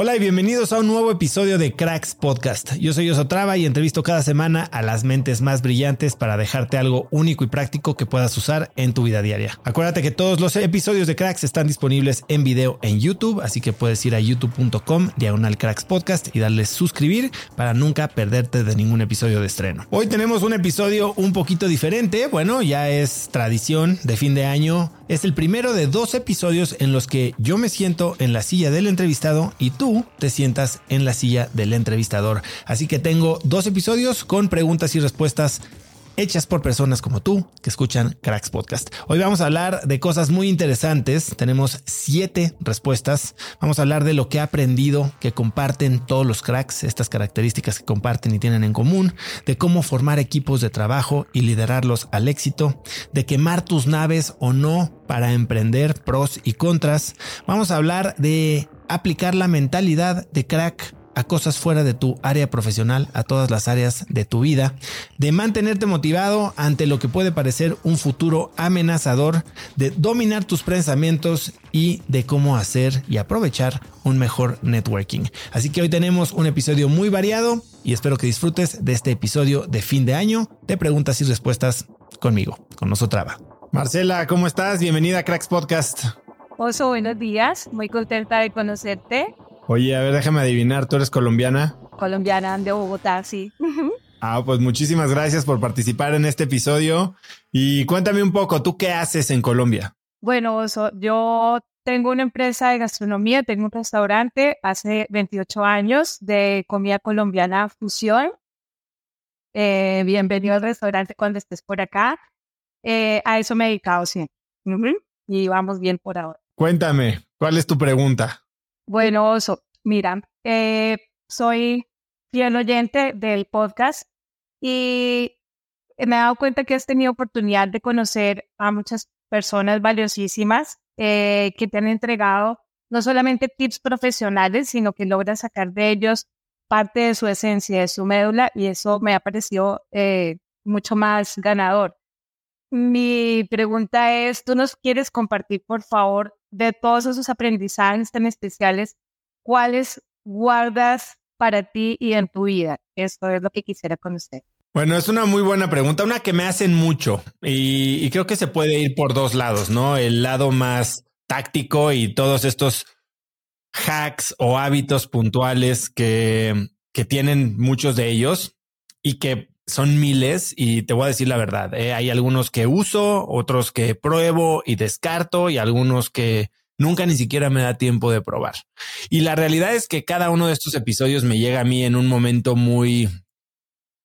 Hola y bienvenidos a un nuevo episodio de Cracks Podcast. Yo soy Osotrava y entrevisto cada semana a las mentes más brillantes para dejarte algo único y práctico que puedas usar en tu vida diaria. Acuérdate que todos los episodios de Cracks están disponibles en video en YouTube, así que puedes ir a youtube.com diagonal Cracks Podcast y darle suscribir para nunca perderte de ningún episodio de estreno. Hoy tenemos un episodio un poquito diferente, bueno, ya es tradición de fin de año. Es el primero de dos episodios en los que yo me siento en la silla del entrevistado y tú te sientas en la silla del entrevistador. Así que tengo dos episodios con preguntas y respuestas hechas por personas como tú que escuchan Cracks Podcast. Hoy vamos a hablar de cosas muy interesantes. Tenemos siete respuestas. Vamos a hablar de lo que he aprendido que comparten todos los cracks, estas características que comparten y tienen en común, de cómo formar equipos de trabajo y liderarlos al éxito, de quemar tus naves o no para emprender, pros y contras. Vamos a hablar de aplicar la mentalidad de crack a cosas fuera de tu área profesional, a todas las áreas de tu vida, de mantenerte motivado ante lo que puede parecer un futuro amenazador, de dominar tus pensamientos y de cómo hacer y aprovechar un mejor networking. Así que hoy tenemos un episodio muy variado y espero que disfrutes de este episodio de fin de año de preguntas y respuestas conmigo, con nosotros. Marcela, ¿cómo estás? Bienvenida a Cracks Podcast. Oso, buenos días. Muy contenta de conocerte. Oye, a ver, déjame adivinar, ¿tú eres colombiana? Colombiana de Bogotá, sí. Ah, pues muchísimas gracias por participar en este episodio. Y cuéntame un poco, ¿tú qué haces en Colombia? Bueno, Oso, yo tengo una empresa de gastronomía, tengo un restaurante hace 28 años de comida colombiana fusión. Eh, bienvenido al restaurante cuando estés por acá. Eh, a eso me he dedicado, sí. Y vamos bien por ahora. Cuéntame, ¿cuál es tu pregunta? Bueno, Oso, mira, eh, soy fiel oyente del podcast y me he dado cuenta que has tenido oportunidad de conocer a muchas personas valiosísimas eh, que te han entregado no solamente tips profesionales, sino que logras sacar de ellos parte de su esencia, de su médula, y eso me ha parecido eh, mucho más ganador. Mi pregunta es, ¿tú nos quieres compartir, por favor, de todos esos aprendizajes tan especiales, cuáles guardas para ti y en tu vida? Esto es lo que quisiera conocer. Bueno, es una muy buena pregunta, una que me hacen mucho y, creo que se puede ir por dos lados, ¿no? El lado más táctico y todos estos hacks o hábitos puntuales que tienen muchos de ellos y que son miles y te voy a decir la verdad. ¿eh? Hay algunos que uso, otros que pruebo y descarto y algunos que nunca ni siquiera me da tiempo de probar. Y la realidad es que cada uno de estos episodios me llega a mí en un momento muy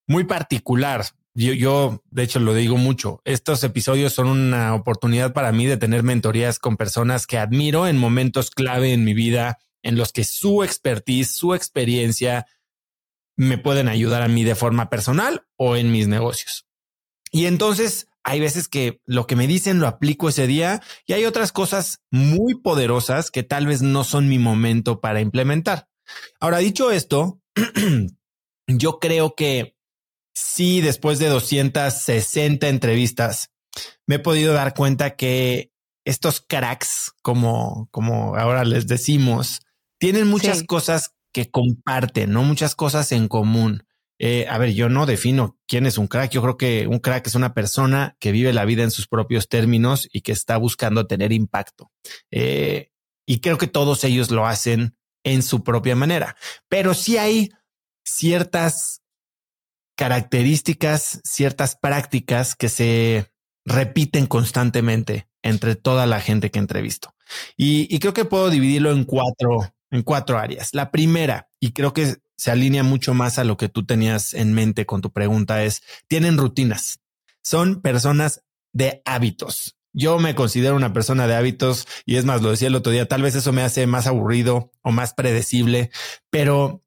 muy particular. Yo, yo, de hecho, lo digo mucho. Estos episodios son una oportunidad para mí de tener mentorías con personas que admiro en momentos clave en mi vida, en los que su expertise, su experiencia me pueden ayudar a mí de forma personal o en mis negocios. Y entonces hay veces que lo que me dicen lo aplico ese día y hay otras cosas muy poderosas que tal vez no son mi momento para implementar. Ahora, dicho esto, yo creo que sí, después de 260 entrevistas, me he podido dar cuenta que estos cracks, como, como ahora les decimos, tienen muchas cosas que comparten, ¿no? Muchas cosas en común. Eh, a ver, yo no defino quién es un crack. Yo creo que un crack es una persona que vive la vida en sus propios términos y que está buscando tener impacto. Eh, y creo que todos ellos lo hacen en su propia manera. Pero sí hay ciertas características, ciertas prácticas que se repiten constantemente entre toda la gente que entrevisto. Y, y creo que puedo dividirlo en cuatro, en cuatro áreas. La primera, y creo que se alinea mucho más a lo que tú tenías en mente con tu pregunta, es, tienen rutinas. Son personas de hábitos. Yo me considero una persona de hábitos y es más, lo decía el otro día, tal vez eso me hace más aburrido o más predecible, pero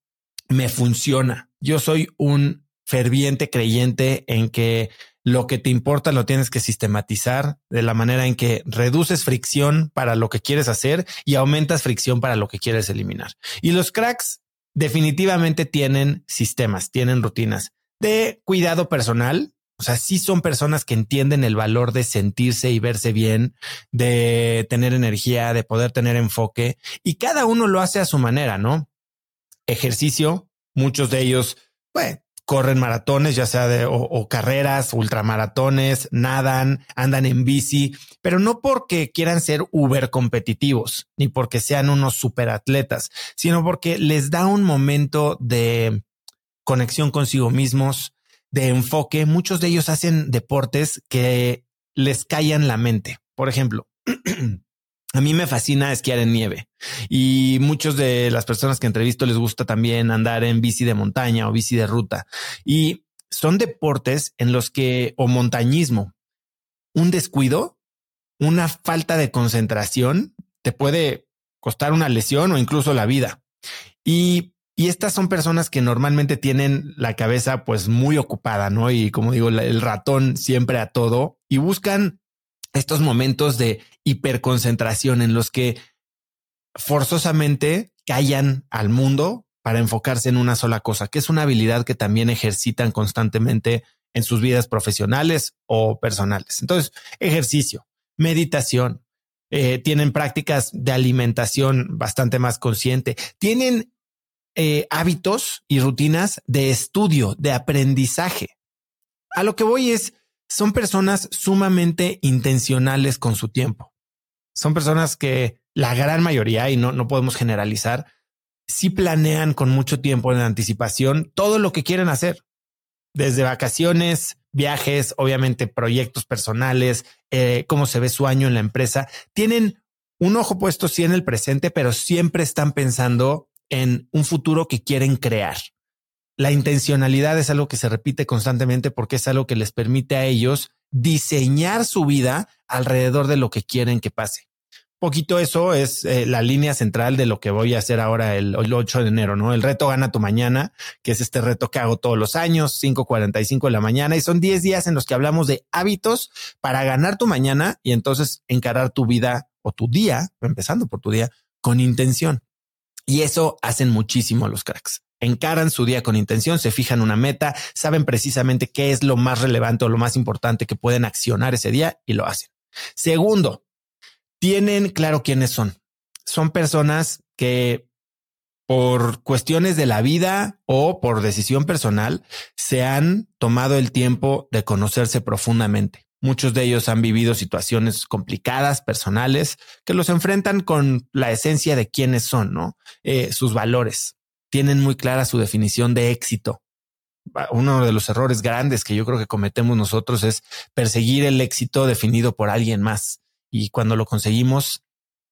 me funciona. Yo soy un ferviente creyente en que lo que te importa lo tienes que sistematizar de la manera en que reduces fricción para lo que quieres hacer y aumentas fricción para lo que quieres eliminar. Y los cracks definitivamente tienen sistemas, tienen rutinas de cuidado personal. O sea, sí son personas que entienden el valor de sentirse y verse bien, de tener energía, de poder tener enfoque y cada uno lo hace a su manera, ¿no? Ejercicio, muchos de ellos, pues, corren maratones, ya sea de o, carreras, ultramaratones, nadan, andan en bici, pero no porque quieran ser uber competitivos, ni porque sean unos superatletas, sino porque les da un momento de conexión consigo mismos, de enfoque. Muchos de ellos hacen deportes que les callan la mente. Por ejemplo, A mí me fascina esquiar en nieve y muchos de las personas que entrevisto les gusta también andar en bici de montaña o bici de ruta y son deportes en los que o montañismo, un descuido, una falta de concentración te puede costar una lesión o incluso la vida. Y, y estas son personas que normalmente tienen la cabeza pues muy ocupada, ¿no? Y como digo, el ratón siempre a todo y buscan estos momentos de hiperconcentración en los que forzosamente callan al mundo para enfocarse en una sola cosa, que es una habilidad que también ejercitan constantemente en sus vidas profesionales o personales. Entonces, ejercicio, meditación, eh, tienen prácticas de alimentación bastante más consciente, tienen eh, hábitos y rutinas de estudio, de aprendizaje. A lo que voy es, son personas sumamente intencionales con su tiempo. Son personas que la gran mayoría, y no, no podemos generalizar, sí planean con mucho tiempo en anticipación todo lo que quieren hacer, desde vacaciones, viajes, obviamente proyectos personales, eh, cómo se ve su año en la empresa. Tienen un ojo puesto sí en el presente, pero siempre están pensando en un futuro que quieren crear. La intencionalidad es algo que se repite constantemente porque es algo que les permite a ellos diseñar su vida alrededor de lo que quieren que pase. Poquito eso es eh, la línea central de lo que voy a hacer ahora el, 8 de enero, ¿no? El reto gana tu mañana, que es este reto que hago todos los años, 5.45 de la mañana, y son 10 días en los que hablamos de hábitos para ganar tu mañana y entonces encarar tu vida o tu día, empezando por tu día, con intención. Y eso hacen muchísimo los cracks encaran su día con intención, se fijan una meta, saben precisamente qué es lo más relevante o lo más importante que pueden accionar ese día y lo hacen. Segundo, tienen claro quiénes son. Son personas que por cuestiones de la vida o por decisión personal se han tomado el tiempo de conocerse profundamente. Muchos de ellos han vivido situaciones complicadas, personales, que los enfrentan con la esencia de quiénes son, ¿no? Eh, sus valores, tienen muy clara su definición de éxito. Uno de los errores grandes que yo creo que cometemos nosotros es perseguir el éxito definido por alguien más. Y cuando lo conseguimos,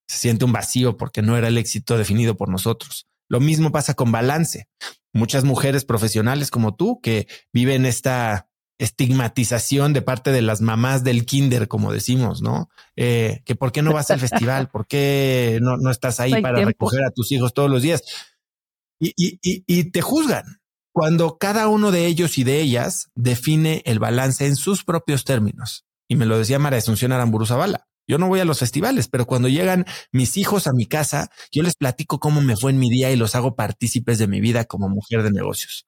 se siente un vacío porque no era el éxito definido por nosotros. Lo mismo pasa con balance. Muchas mujeres profesionales como tú que viven esta estigmatización de parte de las mamás del kinder, como decimos, ¿no? Eh, que por qué no vas al festival, por qué no, no estás ahí para recoger a tus hijos todos los días. Y, y, y, y, te juzgan cuando cada uno de ellos y de ellas define el balance en sus propios términos. Y me lo decía María Asunción Aramburu Zavala. Yo no voy a los festivales, pero cuando llegan mis hijos a mi casa, yo les platico cómo me fue en mi día y los hago partícipes de mi vida como mujer de negocios.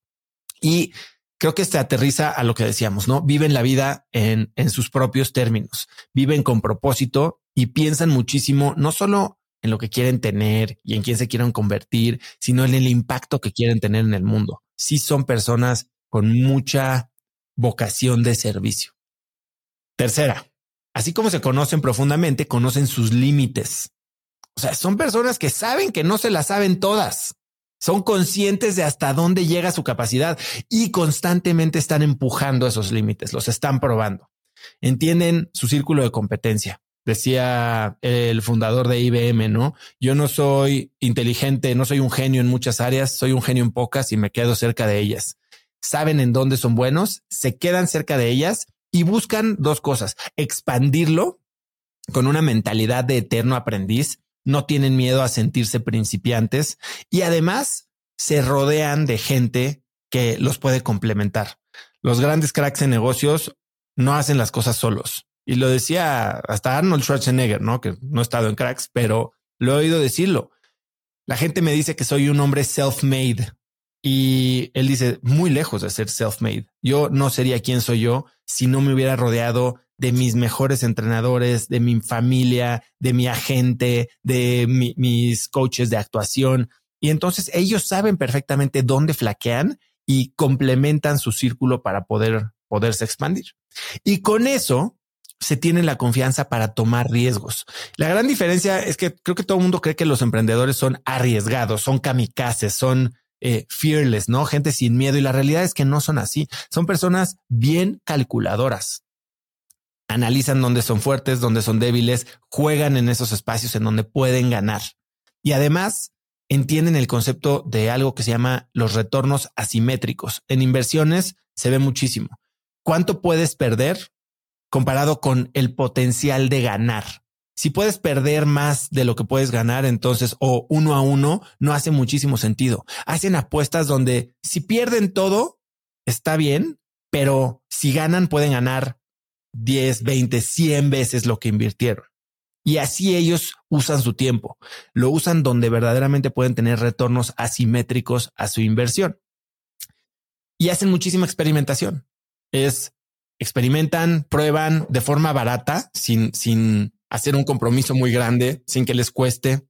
Y creo que este aterriza a lo que decíamos, ¿no? Viven la vida en, en sus propios términos, viven con propósito y piensan muchísimo, no solo en lo que quieren tener y en quién se quieren convertir, sino en el impacto que quieren tener en el mundo. Sí son personas con mucha vocación de servicio. Tercera, así como se conocen profundamente, conocen sus límites. O sea, son personas que saben que no se las saben todas. Son conscientes de hasta dónde llega su capacidad y constantemente están empujando esos límites, los están probando. Entienden su círculo de competencia. Decía el fundador de IBM, ¿no? Yo no soy inteligente, no soy un genio en muchas áreas, soy un genio en pocas y me quedo cerca de ellas. Saben en dónde son buenos, se quedan cerca de ellas y buscan dos cosas, expandirlo con una mentalidad de eterno aprendiz no tienen miedo a sentirse principiantes y además se rodean de gente que los puede complementar. Los grandes cracks en negocios no hacen las cosas solos. Y lo decía hasta Arnold Schwarzenegger, ¿no? Que no he estado en cracks, pero lo he oído decirlo. La gente me dice que soy un hombre self-made y él dice muy lejos de ser self-made. Yo no sería quien soy yo si no me hubiera rodeado de mis mejores entrenadores, de mi familia, de mi agente, de mis coaches de actuación. Y entonces ellos saben perfectamente dónde flaquean y complementan su círculo para poder poderse expandir. Y con eso se tiene la confianza para tomar riesgos. La gran diferencia es que creo que todo el mundo cree que los emprendedores son arriesgados, son kamikazes, son eh, fearless, ¿no? Gente sin miedo. Y la realidad es que no son así. Son personas bien calculadoras analizan dónde son fuertes, dónde son débiles, juegan en esos espacios en donde pueden ganar. Y además entienden el concepto de algo que se llama los retornos asimétricos. En inversiones se ve muchísimo. ¿Cuánto puedes perder comparado con el potencial de ganar? Si puedes perder más de lo que puedes ganar, entonces o uno a uno no hace muchísimo sentido. Hacen apuestas donde si pierden todo, está bien, pero si ganan, pueden ganar 10, 20, 100 veces lo que invirtieron. Y así ellos usan su tiempo. Lo usan donde verdaderamente pueden tener retornos asimétricos a su inversión. Y hacen muchísima experimentación. Es experimentan, prueban de forma barata, sin, sin hacer un compromiso muy grande, sin que les cueste.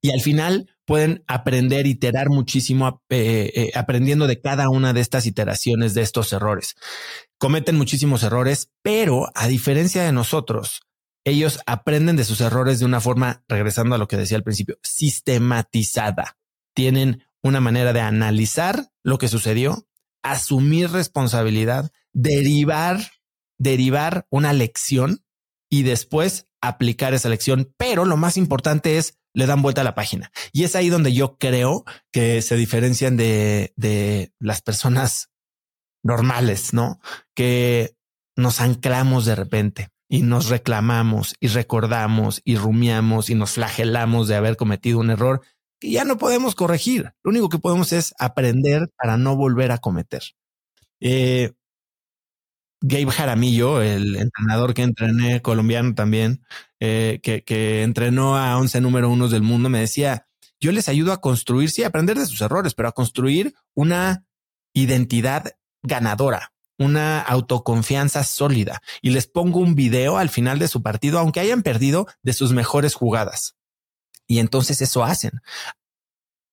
Y al final pueden aprender, iterar muchísimo, eh, eh, aprendiendo de cada una de estas iteraciones, de estos errores cometen muchísimos errores, pero a diferencia de nosotros, ellos aprenden de sus errores de una forma, regresando a lo que decía al principio, sistematizada. Tienen una manera de analizar lo que sucedió, asumir responsabilidad, derivar, derivar una lección y después aplicar esa lección. Pero lo más importante es le dan vuelta a la página. Y es ahí donde yo creo que se diferencian de, de las personas normales, ¿no? Que nos anclamos de repente y nos reclamamos y recordamos y rumiamos y nos flagelamos de haber cometido un error que ya no podemos corregir. Lo único que podemos es aprender para no volver a cometer. Eh, Gabe Jaramillo, el entrenador que entrené, colombiano también, eh, que, que, entrenó a 11 número unos del mundo, me decía, yo les ayudo a construir, sí, a aprender de sus errores, pero a construir una identidad ganadora, una autoconfianza sólida y les pongo un video al final de su partido, aunque hayan perdido de sus mejores jugadas. Y entonces eso hacen.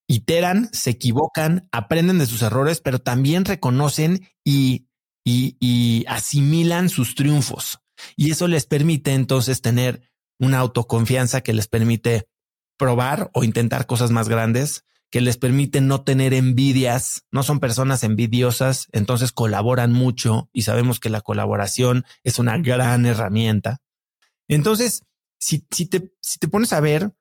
Iteran, se equivocan, aprenden de sus errores, pero también reconocen y, y, asimilan sus triunfos. Y eso les permite entonces tener una autoconfianza que les permite probar o intentar cosas más grandes, que les permite no tener envidias, no son personas envidiosas, entonces colaboran mucho y sabemos que la colaboración es una gran herramienta. Entonces, si, si, te, si te pones a ver,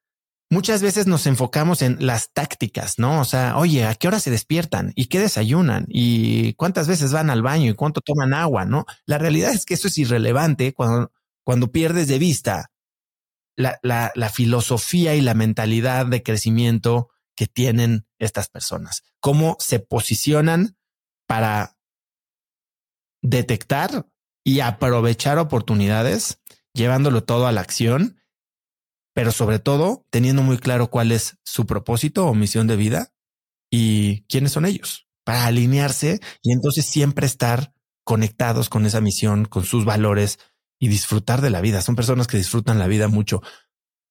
muchas veces nos enfocamos en las tácticas, ¿no? O sea, oye, ¿a qué hora se despiertan? ¿Y qué desayunan? ¿Y cuántas veces van al baño? ¿Y cuánto toman agua? ¿No? La realidad es que eso es irrelevante cuando, cuando pierdes de vista la, la, la filosofía y la mentalidad de crecimiento que tienen estas personas, cómo se posicionan para detectar y aprovechar oportunidades, llevándolo todo a la acción, pero sobre todo teniendo muy claro cuál es su propósito o misión de vida y quiénes son ellos, para alinearse y entonces siempre estar conectados con esa misión, con sus valores y disfrutar de la vida. Son personas que disfrutan la vida mucho.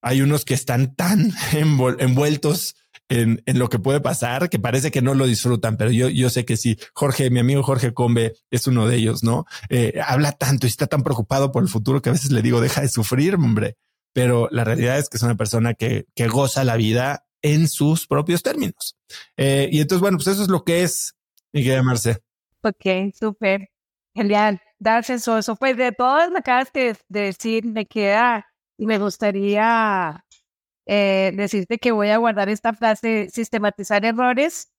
Hay unos que están tan envueltos en, en, lo que puede pasar que parece que no lo disfrutan, pero yo, yo sé que sí. Jorge, mi amigo Jorge Combe es uno de ellos, ¿no? Eh, habla tanto y está tan preocupado por el futuro que a veces le digo, deja de sufrir, hombre. Pero la realidad es que es una persona que, que goza la vida en sus propios términos. Eh, y entonces, bueno, pues eso es lo que es, mi querida Marce. Ok, súper. Genial. Darse eso, eso. Pues de todas las acabas de, de decir, me queda y me gustaría eh, decirte que voy a guardar esta frase, sistematizar errores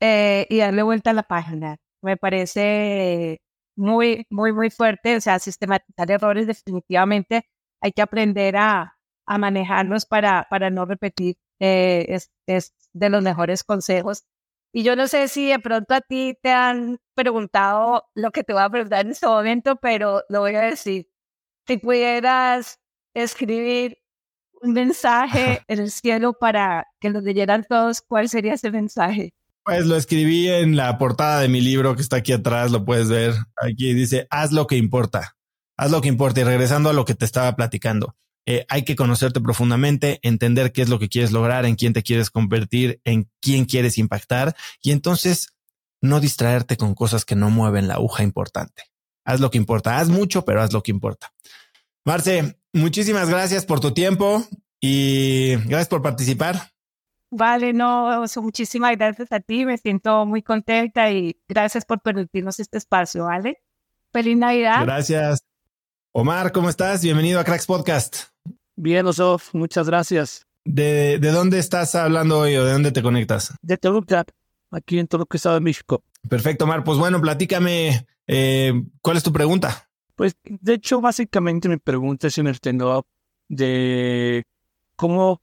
eh, y darle vuelta a la página. Me parece muy, muy, muy fuerte. O sea, sistematizar errores definitivamente hay que aprender a, a manejarlos para, para no repetir. Eh, es, es de los mejores consejos. Y yo no sé si de pronto a ti te han preguntado lo que te voy a preguntar en este momento, pero lo voy a decir. Si pudieras escribir un mensaje en el cielo para que lo leyeran todos, ¿cuál sería ese mensaje? Pues lo escribí en la portada de mi libro que está aquí atrás, lo puedes ver. Aquí dice, haz lo que importa, haz lo que importa. Y regresando a lo que te estaba platicando, eh, hay que conocerte profundamente, entender qué es lo que quieres lograr, en quién te quieres convertir, en quién quieres impactar y entonces no distraerte con cosas que no mueven la aguja importante. Haz lo que importa, haz mucho, pero haz lo que importa. Marce, muchísimas gracias por tu tiempo y gracias por participar. Vale, no, muchísimas gracias a ti, me siento muy contenta y gracias por permitirnos este espacio, ¿vale? Feliz Navidad. Gracias. Omar, ¿cómo estás? Bienvenido a Cracks Podcast. Bien, Osof, muchas gracias. ¿De, ¿De, dónde estás hablando hoy o de dónde te conectas? De Toluca, aquí en Toluca, Estado de México. Perfecto, Omar. Pues bueno, platícame, eh, ¿cuál es tu pregunta? Pues de hecho, básicamente mi pregunta es en el tenor de cómo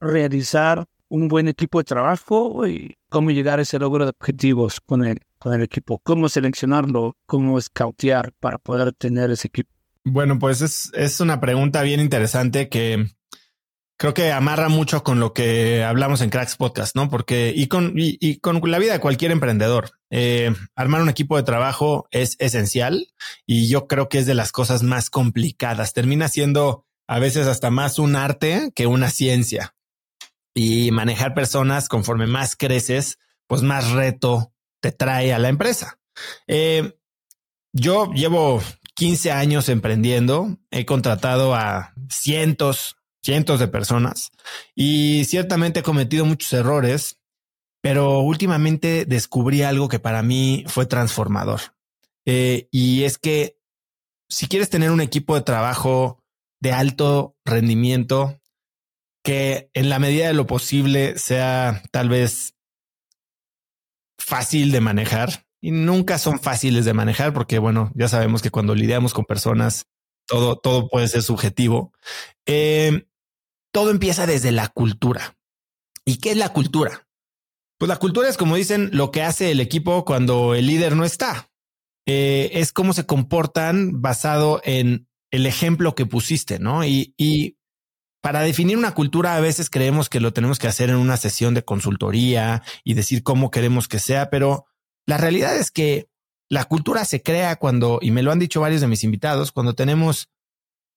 realizar un buen equipo de trabajo y cómo llegar a ese logro de objetivos con el, con el equipo, cómo seleccionarlo, cómo scoutear para poder tener ese equipo. Bueno, pues es, es una pregunta bien interesante que creo que amarra mucho con lo que hablamos en Cracks Podcast, ¿no? Porque y con, y, y con la vida de cualquier emprendedor, eh, armar un equipo de trabajo es esencial y yo creo que es de las cosas más complicadas. Termina siendo a veces hasta más un arte que una ciencia. Y manejar personas conforme más creces, pues más reto te trae a la empresa. Eh, yo llevo 15 años emprendiendo, he contratado a cientos, cientos de personas y ciertamente he cometido muchos errores, pero últimamente descubrí algo que para mí fue transformador. Eh, y es que si quieres tener un equipo de trabajo de alto rendimiento que en la medida de lo posible sea tal vez fácil de manejar y nunca son fáciles de manejar porque bueno, ya sabemos que cuando lidiamos con personas todo, todo puede ser subjetivo. Eh, todo empieza desde la cultura. ¿Y qué es la cultura? Pues la cultura es como dicen lo que hace el equipo cuando el líder no está. Eh, es cómo se comportan basado en el ejemplo que pusiste, ¿no? Y, y para definir una cultura a veces creemos que lo tenemos que hacer en una sesión de consultoría y decir cómo queremos que sea, pero la realidad es que la cultura se crea cuando, y me lo han dicho varios de mis invitados, cuando tenemos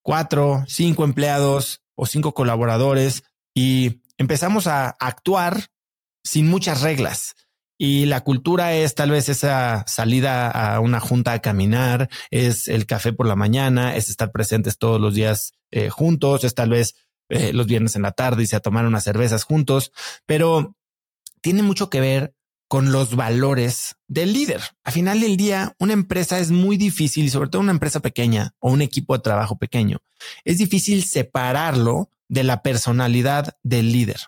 cuatro, cinco empleados o cinco colaboradores y empezamos a actuar sin muchas reglas. Y la cultura es tal vez esa salida a una junta a caminar, es el café por la mañana, es estar presentes todos los días eh, juntos, es tal vez eh, los viernes en la tarde y a tomar unas cervezas juntos, pero tiene mucho que ver con los valores del líder. A final del día, una empresa es muy difícil y sobre todo una empresa pequeña o un equipo de trabajo pequeño. Es difícil separarlo de la personalidad del líder.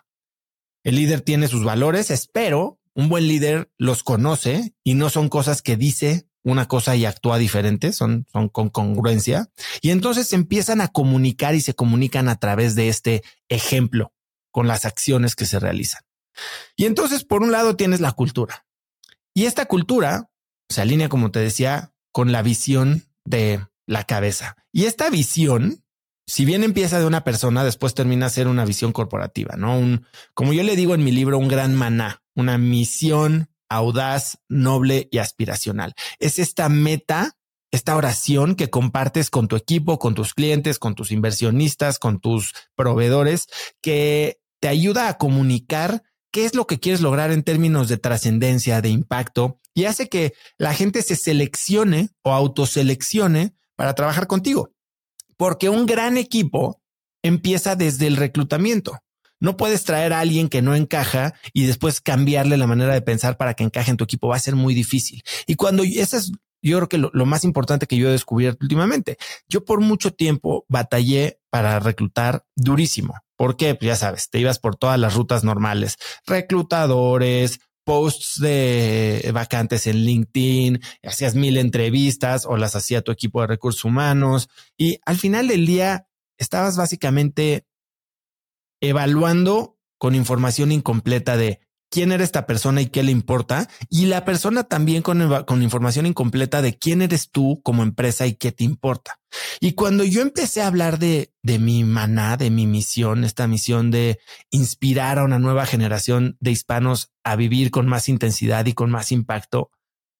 El líder tiene sus valores, espero, un buen líder los conoce y no son cosas que dice una cosa y actúa diferente, son, son con congruencia. Y entonces empiezan a comunicar y se comunican a través de este ejemplo con las acciones que se realizan. Y entonces, por un lado, tienes la cultura. Y esta cultura se alinea, como te decía, con la visión de la cabeza. Y esta visión, si bien empieza de una persona, después termina a ser una visión corporativa, ¿no? Un, como yo le digo en mi libro, un gran maná, una misión audaz, noble y aspiracional. Es esta meta, esta oración que compartes con tu equipo, con tus clientes, con tus inversionistas, con tus proveedores, que te ayuda a comunicar qué es lo que quieres lograr en términos de trascendencia, de impacto, y hace que la gente se seleccione o autoseleccione para trabajar contigo. Porque un gran equipo empieza desde el reclutamiento. No puedes traer a alguien que no encaja y después cambiarle la manera de pensar para que encaje en tu equipo. Va a ser muy difícil. Y cuando eso es, yo creo que lo, más importante que yo he descubierto últimamente, yo por mucho tiempo batallé para reclutar durísimo. ¿Por qué? Pues ya sabes, te ibas por todas las rutas normales, reclutadores, posts de vacantes en LinkedIn, hacías mil entrevistas o las hacía tu equipo de recursos humanos y al final del día estabas básicamente evaluando con información incompleta de quién era esta persona y qué le importa, y la persona también con, con, información incompleta de quién eres tú como empresa y qué te importa. Y cuando yo empecé a hablar de, de mi maná, de mi misión, esta misión de inspirar a una nueva generación de hispanos a vivir con más intensidad y con más impacto,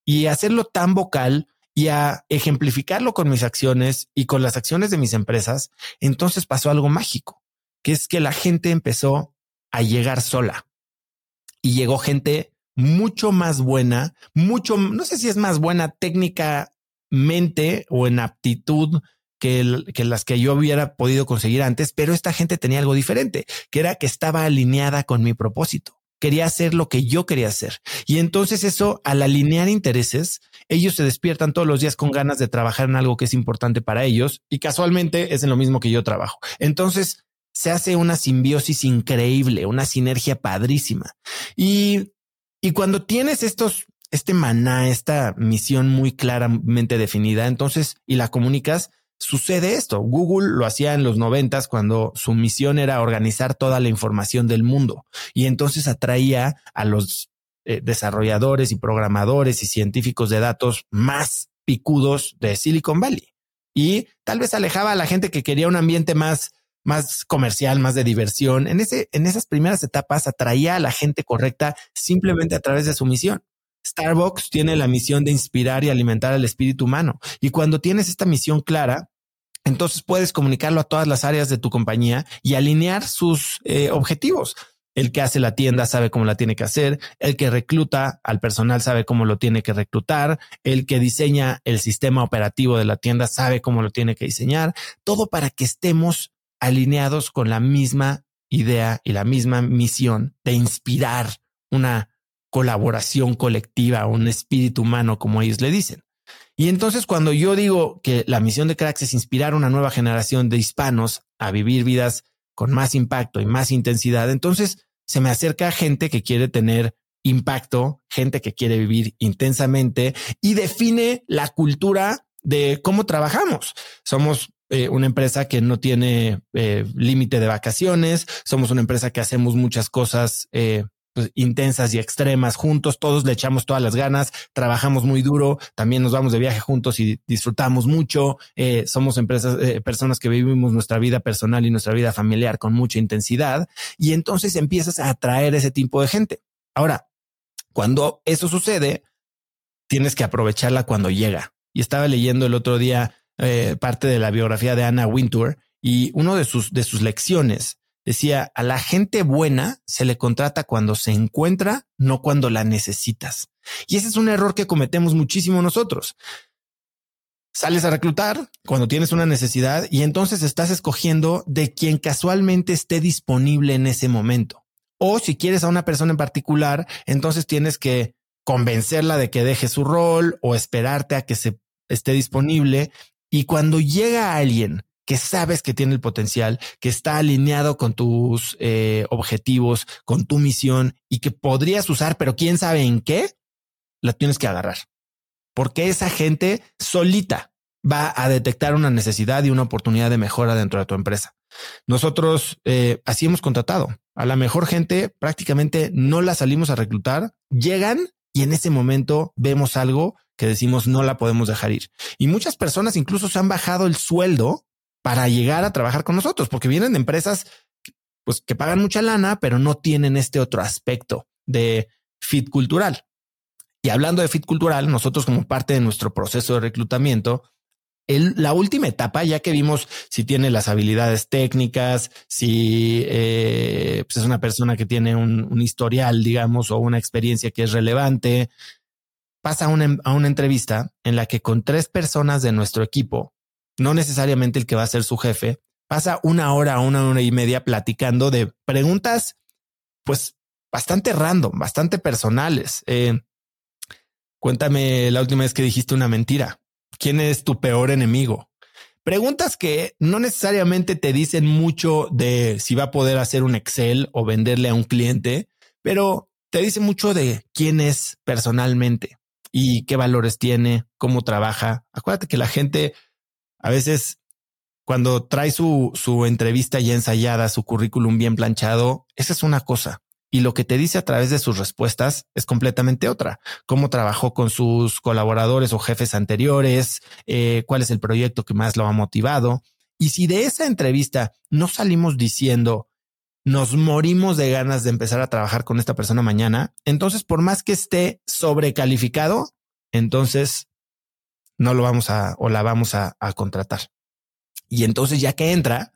y hacerlo tan vocal y a ejemplificarlo con mis acciones y con las acciones de mis empresas, entonces pasó algo mágico que es que la gente empezó a llegar sola y llegó gente mucho más buena, mucho, no sé si es más buena técnicamente o en aptitud que, que, las que yo hubiera podido conseguir antes, pero esta gente tenía algo diferente, que era que estaba alineada con mi propósito. Quería hacer lo que yo quería hacer. Y entonces eso, al alinear intereses, ellos se despiertan todos los días con ganas de trabajar en algo que es importante para ellos y casualmente es en lo mismo que yo trabajo. Entonces, se hace una simbiosis increíble, una sinergia padrísima. Y, y cuando tienes estos, este maná, esta misión muy claramente definida, entonces, y la comunicas, sucede esto. Google lo hacía en los noventas cuando su misión era organizar toda la información del mundo y entonces atraía a los eh, desarrolladores y programadores y científicos de datos más picudos de Silicon Valley y tal vez alejaba a la gente que quería un ambiente más más comercial, más de diversión. En ese, en esas primeras etapas atraía a la gente correcta simplemente a través de su misión. Starbucks tiene la misión de inspirar y alimentar al espíritu humano. Y cuando tienes esta misión clara, entonces puedes comunicarlo a todas las áreas de tu compañía y alinear sus eh, objetivos. El que hace la tienda sabe cómo la tiene que hacer, el que recluta al personal sabe cómo lo tiene que reclutar, el que diseña el sistema operativo de la tienda sabe cómo lo tiene que diseñar, todo para que estemos alineados con la misma idea y la misma misión de inspirar una colaboración colectiva, un espíritu humano, como ellos le dicen. Y entonces cuando yo digo que la misión de Cracks es inspirar una nueva generación de hispanos a vivir vidas con más impacto y más intensidad, entonces se me acerca gente que quiere tener impacto, gente que quiere vivir intensamente y define la cultura de cómo trabajamos. Somos eh, una empresa que no tiene eh, límite de vacaciones, somos una empresa que hacemos muchas cosas eh, pues, intensas y extremas juntos, todos le echamos todas las ganas, trabajamos muy duro, también nos vamos de viaje juntos y disfrutamos mucho, somos empresas, personas que vivimos nuestra vida personal y nuestra vida familiar con mucha intensidad y entonces empiezas a atraer ese tipo de gente. Ahora, cuando eso sucede, tienes que aprovecharla cuando llega. Y estaba leyendo el otro día eh, parte de la biografía de Anna Wintour y uno de sus, de sus lecciones decía, a la gente buena se le contrata cuando se encuentra, no cuando la necesitas. Y ese es un error que cometemos muchísimo nosotros. Sales a reclutar cuando tienes una necesidad y entonces estás escogiendo de quien casualmente esté disponible en ese momento. O si quieres a una persona en particular, entonces tienes que convencerla de que deje su rol o esperarte a que se esté disponible y cuando llega alguien que sabes que tiene el potencial, que está alineado con tus eh, objetivos, con tu misión y que podrías usar, pero quién sabe en qué, la tienes que agarrar. Porque esa gente solita va a detectar una necesidad y una oportunidad de mejora dentro de tu empresa. Nosotros eh, así hemos contratado a la mejor gente, prácticamente no la salimos a reclutar, llegan y en ese momento vemos algo que decimos no la podemos dejar ir. Y muchas personas incluso se han bajado el sueldo para llegar a trabajar con nosotros, porque vienen de empresas pues que pagan mucha lana, pero no tienen este otro aspecto de fit cultural. Y hablando de fit cultural, nosotros como parte de nuestro proceso de reclutamiento, la última etapa, ya que vimos si tiene las habilidades técnicas, si eh, pues es una persona que tiene un, historial, digamos, o una experiencia que es relevante, pasa a una, a una entrevista en la que con tres personas de nuestro equipo, no necesariamente el que va a ser su jefe, pasa una hora, una hora y media platicando de preguntas, pues bastante random, bastante personales. Eh, cuéntame la última vez que dijiste una mentira. ¿Quién es tu peor enemigo? Preguntas que no necesariamente te dicen mucho de si va a poder hacer un Excel o venderle a un cliente, pero te dice mucho de quién es personalmente y qué valores tiene, cómo trabaja. Acuérdate que la gente a veces cuando trae su, su entrevista ya ensayada, su currículum bien planchado, esa es una cosa y lo que te dice a través de sus respuestas es completamente otra. Cómo trabajó con sus colaboradores o jefes anteriores, eh, cuál es el proyecto que más lo ha motivado. Y si de esa entrevista no salimos diciendo nos morimos de ganas de empezar a trabajar con esta persona mañana, entonces por más que esté sobrecalificado, entonces no lo vamos a o la vamos a, contratar. Y entonces ya que entra,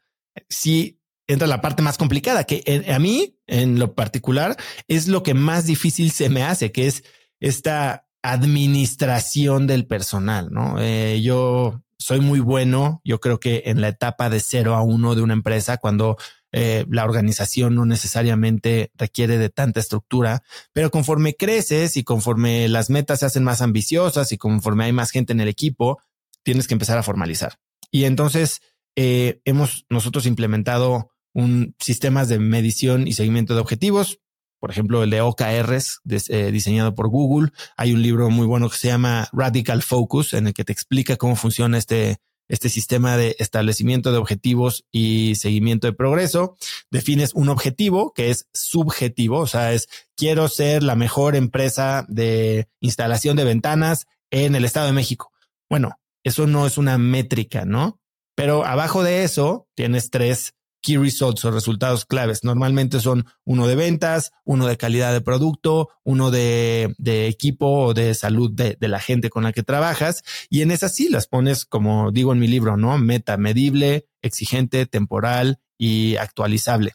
si entra la parte más complicada, que a mí, en lo particular, es lo que más difícil se me hace, que es esta administración del personal, ¿no? Eh, yo soy muy bueno, yo creo que en la etapa de cero a uno de una empresa, cuando eh, la organización no necesariamente requiere de tanta estructura, pero conforme creces y conforme las metas se hacen más ambiciosas y conforme hay más gente en el equipo, tienes que empezar a formalizar. Y entonces eh, hemos nosotros implementado un sistemas de medición y seguimiento de objetivos. Por ejemplo, el de OKRs, eh, diseñado por Google. Hay un libro muy bueno que se llama Radical Focus, en el que te explica cómo funciona este, este sistema de establecimiento de objetivos y seguimiento de progreso. Defines un objetivo que es subjetivo, o sea, es quiero ser la mejor empresa de instalación de ventanas en el Estado de México. Bueno, eso no es una métrica, ¿no? Pero abajo de eso tienes tres key results o resultados claves. Normalmente son uno de ventas, uno de calidad de producto, uno de, equipo o de salud de, la gente con la que trabajas. Y en esas sí las pones, como digo en mi libro, ¿no? Meta, medible, exigente, temporal y actualizable.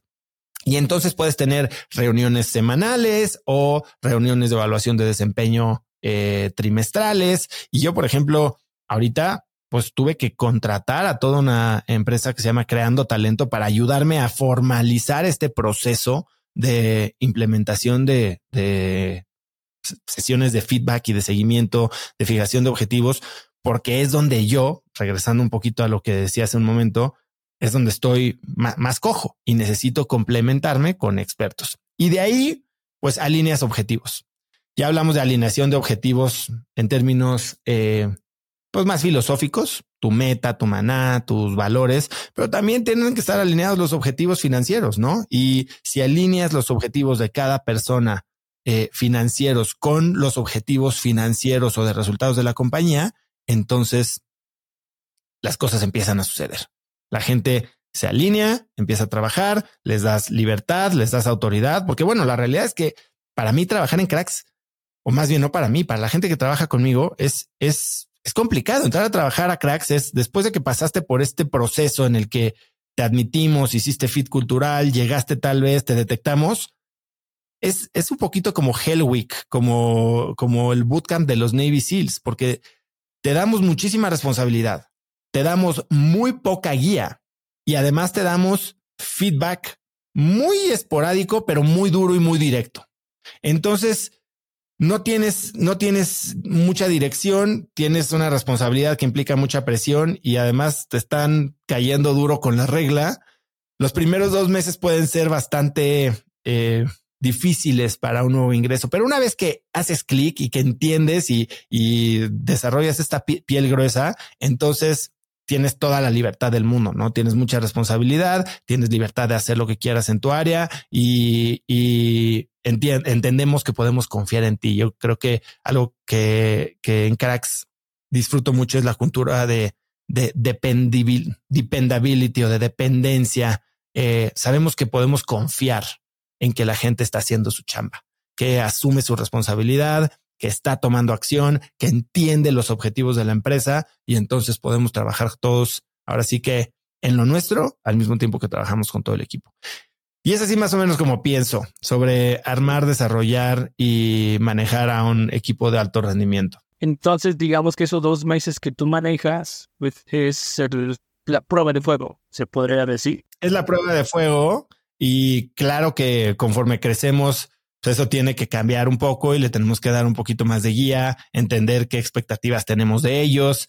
Y entonces puedes tener reuniones semanales o reuniones de evaluación de desempeño eh, trimestrales. Y yo, por ejemplo, ahorita pues tuve que contratar a toda una empresa que se llama Creando Talento para ayudarme a formalizar este proceso de implementación de, sesiones de feedback y de seguimiento, de fijación de objetivos, porque es donde yo, regresando un poquito a lo que decía hace un momento, es donde estoy más, cojo y necesito complementarme con expertos. Y de ahí, pues alineas objetivos. Ya hablamos de alineación de objetivos en términos eh, pues más filosóficos, tu meta, tu maná, tus valores, pero también tienen que estar alineados los objetivos financieros, ¿no? Y si alineas los objetivos de cada persona eh, financieros con los objetivos financieros o de resultados de la compañía, entonces las cosas empiezan a suceder. La gente se alinea, empieza a trabajar, les das libertad, les das autoridad, porque bueno, la realidad es que para mí trabajar en cracks, o más bien no para mí, para la gente que trabaja conmigo, es, es es complicado entrar a trabajar a cracks. Es después de que pasaste por este proceso en el que te admitimos, hiciste fit cultural, llegaste tal vez, te detectamos. Es, es un poquito como Hell Week, como, como el bootcamp de los Navy SEALs, porque te damos muchísima responsabilidad, te damos muy poca guía y además te damos feedback muy esporádico, pero muy duro y muy directo. Entonces, no tienes, no tienes mucha dirección, tienes una responsabilidad que implica mucha presión y además te están cayendo duro con la regla. Los primeros dos meses pueden ser bastante eh, difíciles para un nuevo ingreso, pero una vez que haces clic y que entiendes y, y desarrollas esta piel gruesa, entonces tienes toda la libertad del mundo, ¿no? Tienes mucha responsabilidad, tienes libertad de hacer lo que quieras en tu área y, entendemos que podemos confiar en ti. Yo creo que algo que, en Cracks disfruto mucho es la cultura de, de dependability o de dependencia. Eh, sabemos que podemos confiar en que la gente está haciendo su chamba, que asume su responsabilidad, que está tomando acción, que entiende los objetivos de la empresa y entonces podemos trabajar todos ahora sí que en lo nuestro al mismo tiempo que trabajamos con todo el equipo. Y es así más o menos como pienso sobre armar, desarrollar y manejar a un equipo de alto rendimiento. Entonces, digamos que esos dos meses que tú manejas pues, es la prueba de fuego, se podría decir. Es la prueba de fuego y claro que conforme crecemos, eso tiene que cambiar un poco y le tenemos que dar un poquito más de guía, entender qué expectativas tenemos de ellos.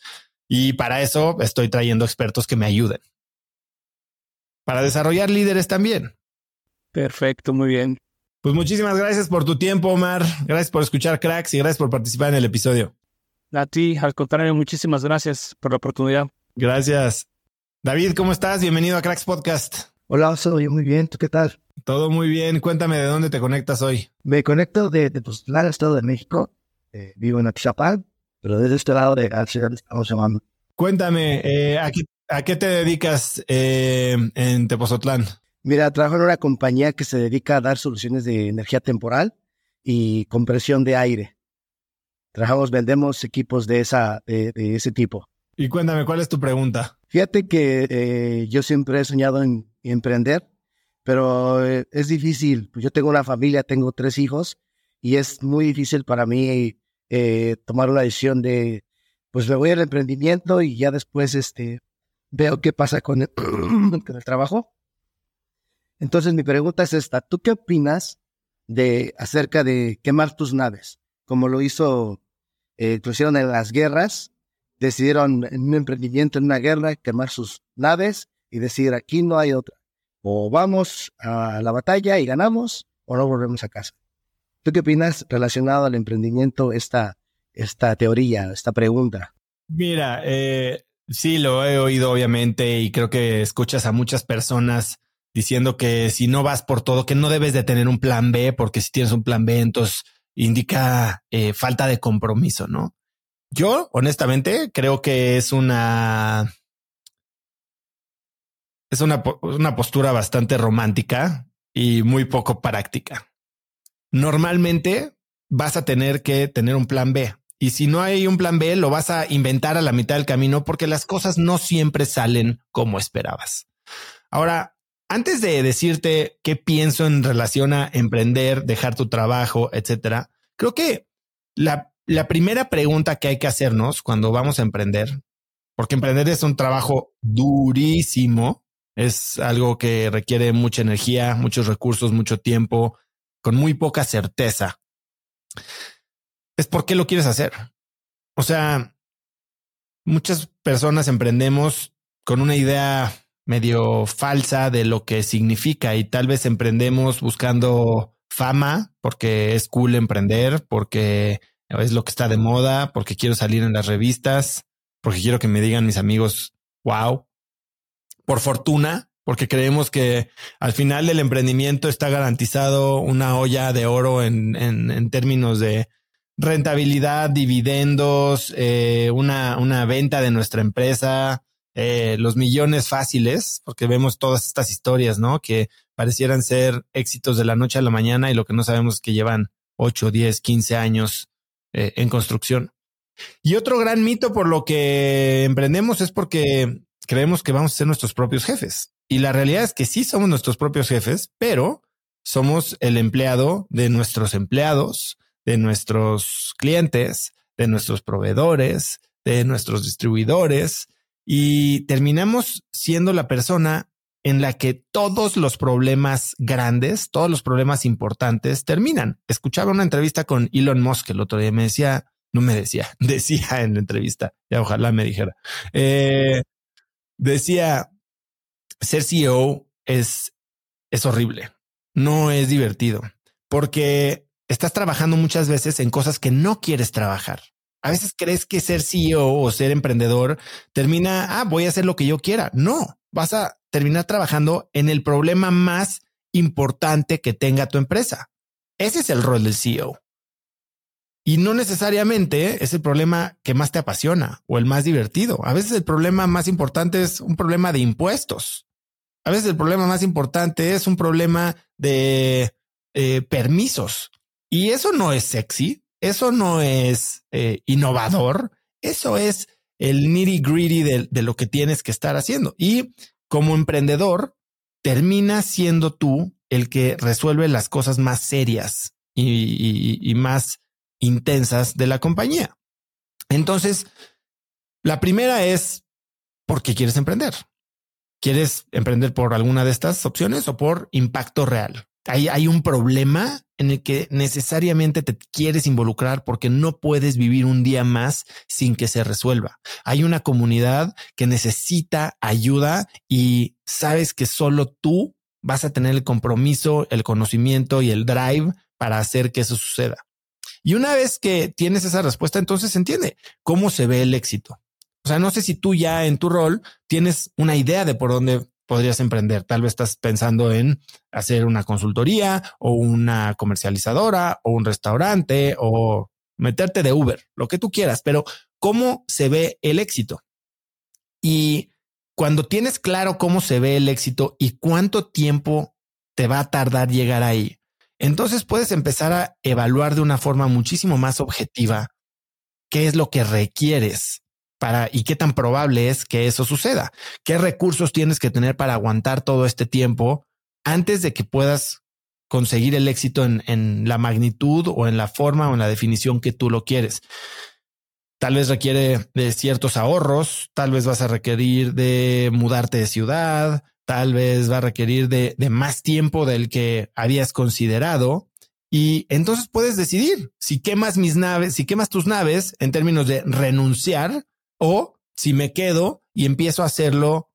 Y para eso estoy trayendo expertos que me ayuden. Para desarrollar líderes también. Perfecto, muy bien. Pues muchísimas gracias por tu tiempo, Omar. Gracias por escuchar Cracks y gracias por participar en el episodio. A ti, al contrario, muchísimas gracias por la oportunidad. Gracias. David, ¿cómo estás? Bienvenido a Cracks Podcast. Hola, soy muy bien. ¿Tú qué tal? Todo muy bien. Cuéntame de dónde te conectas hoy. Me conecto de, de Estado de México. Eh, vivo en Atizapán, pero desde este lado de estamos llamando. Cuéntame, eh, ¿a, qué, te dedicas eh, en Tepozotlán? Mira, trabajo en una compañía que se dedica a dar soluciones de energía temporal y compresión de aire. Trabajamos, vendemos equipos de, esa, de, ese tipo. Y cuéntame, ¿cuál es tu pregunta? Fíjate que yo siempre he soñado en emprender pero eh, es difícil. Yo tengo una familia, tengo tres hijos y es muy difícil para mí eh, tomar una decisión de, pues me voy al emprendimiento y ya después este, veo qué pasa con el, con el trabajo. Entonces mi pregunta es esta, ¿tú qué opinas de acerca de quemar tus naves? Como lo hizo, eh, lo hicieron en las guerras, decidieron en un emprendimiento, en una guerra, quemar sus naves y decir, aquí no hay otra o vamos a la batalla y ganamos o no volvemos a casa. ¿Tú qué opinas relacionado al emprendimiento esta, esta teoría, esta pregunta? Mira, eh, sí, lo he oído obviamente y creo que escuchas a muchas personas diciendo que si no vas por todo, que no debes de tener un plan B, porque si tienes un plan B, entonces indica eh, falta de compromiso, ¿no? Yo, honestamente, creo que es una es una, una postura bastante romántica y muy poco práctica. Normalmente vas a tener que tener un plan B. Y si no hay un plan B, lo vas a inventar a la mitad del camino porque las cosas no siempre salen como esperabas. Ahora, antes de decirte qué pienso en relación a emprender, dejar tu trabajo, etcétera, creo que la, la primera pregunta que hay que hacernos cuando vamos a emprender, porque emprender es un trabajo durísimo, es algo que requiere mucha energía, muchos recursos, mucho tiempo, con muy poca certeza. Es por qué lo quieres hacer. O sea, muchas personas emprendemos con una idea medio falsa de lo que significa. Y tal vez emprendemos buscando fama porque es cool emprender, porque es lo que está de moda, porque quiero salir en las revistas, porque quiero que me digan mis amigos, wow, por fortuna, porque creemos que al final del emprendimiento está garantizado una olla de oro en, en, términos de rentabilidad, dividendos, eh, una, una venta de nuestra empresa, eh, los millones fáciles, porque vemos todas estas historias, ¿no? Que parecieran ser éxitos de la noche a la mañana y lo que no sabemos es que llevan 8, 10, 15 años eh, en construcción. Y otro gran mito por lo que emprendemos es porque creemos que vamos a ser nuestros propios jefes. Y la realidad es que sí somos nuestros propios jefes, pero somos el empleado de nuestros empleados, de nuestros clientes, de nuestros proveedores, de nuestros distribuidores y terminamos siendo la persona en la que todos los problemas grandes, todos los problemas importantes terminan. Escuchaba una entrevista con Elon Musk el otro día, me decía, no me decía, decía en la entrevista, ya ojalá me dijera, eh, decía, ser CEO es, es horrible, no es divertido, porque estás trabajando muchas veces en cosas que no quieres trabajar. A veces crees que ser CEO o ser emprendedor termina, ah, voy a hacer lo que yo quiera. No, vas a terminar trabajando en el problema más importante que tenga tu empresa. Ese es el rol del CEO. Y no necesariamente es el problema que más te apasiona o el más divertido. A veces el problema más importante es un problema de impuestos. A veces el problema más importante es un problema de eh, permisos. Y eso no es sexy, eso no es eh, innovador, eso es el nitty gritty de, lo que tienes que estar haciendo. Y como emprendedor, termina siendo tú el que resuelve las cosas más serias y, más intensas de la compañía. Entonces, la primera es, ¿por qué quieres emprender? ¿Quieres emprender por alguna de estas opciones o por impacto real? Hay, hay un problema en el que necesariamente te quieres involucrar porque no puedes vivir un día más sin que se resuelva. Hay una comunidad que necesita ayuda y sabes que solo tú vas a tener el compromiso, el conocimiento y el drive para hacer que eso suceda. Y una vez que tienes esa respuesta, entonces entiende cómo se ve el éxito. O sea, no sé si tú ya en tu rol tienes una idea de por dónde podrías emprender. Tal vez estás pensando en hacer una consultoría o una comercializadora o un restaurante o meterte de Uber, lo que tú quieras, pero ¿cómo se ve el éxito? Y cuando tienes claro cómo se ve el éxito y cuánto tiempo te va a tardar llegar ahí, entonces puedes empezar a evaluar de una forma muchísimo más objetiva qué es lo que requieres para y qué tan probable es que eso suceda. ¿Qué recursos tienes que tener para aguantar todo este tiempo antes de que puedas conseguir el éxito en, la magnitud o en la forma o en la definición que tú lo quieres? Tal vez requiere de ciertos ahorros, tal vez vas a requerir de mudarte de ciudad, tal vez va a requerir de, de más tiempo del que habías considerado. Y entonces puedes decidir si quemas mis naves, si quemas tus naves en términos de renunciar o si me quedo y empiezo a hacerlo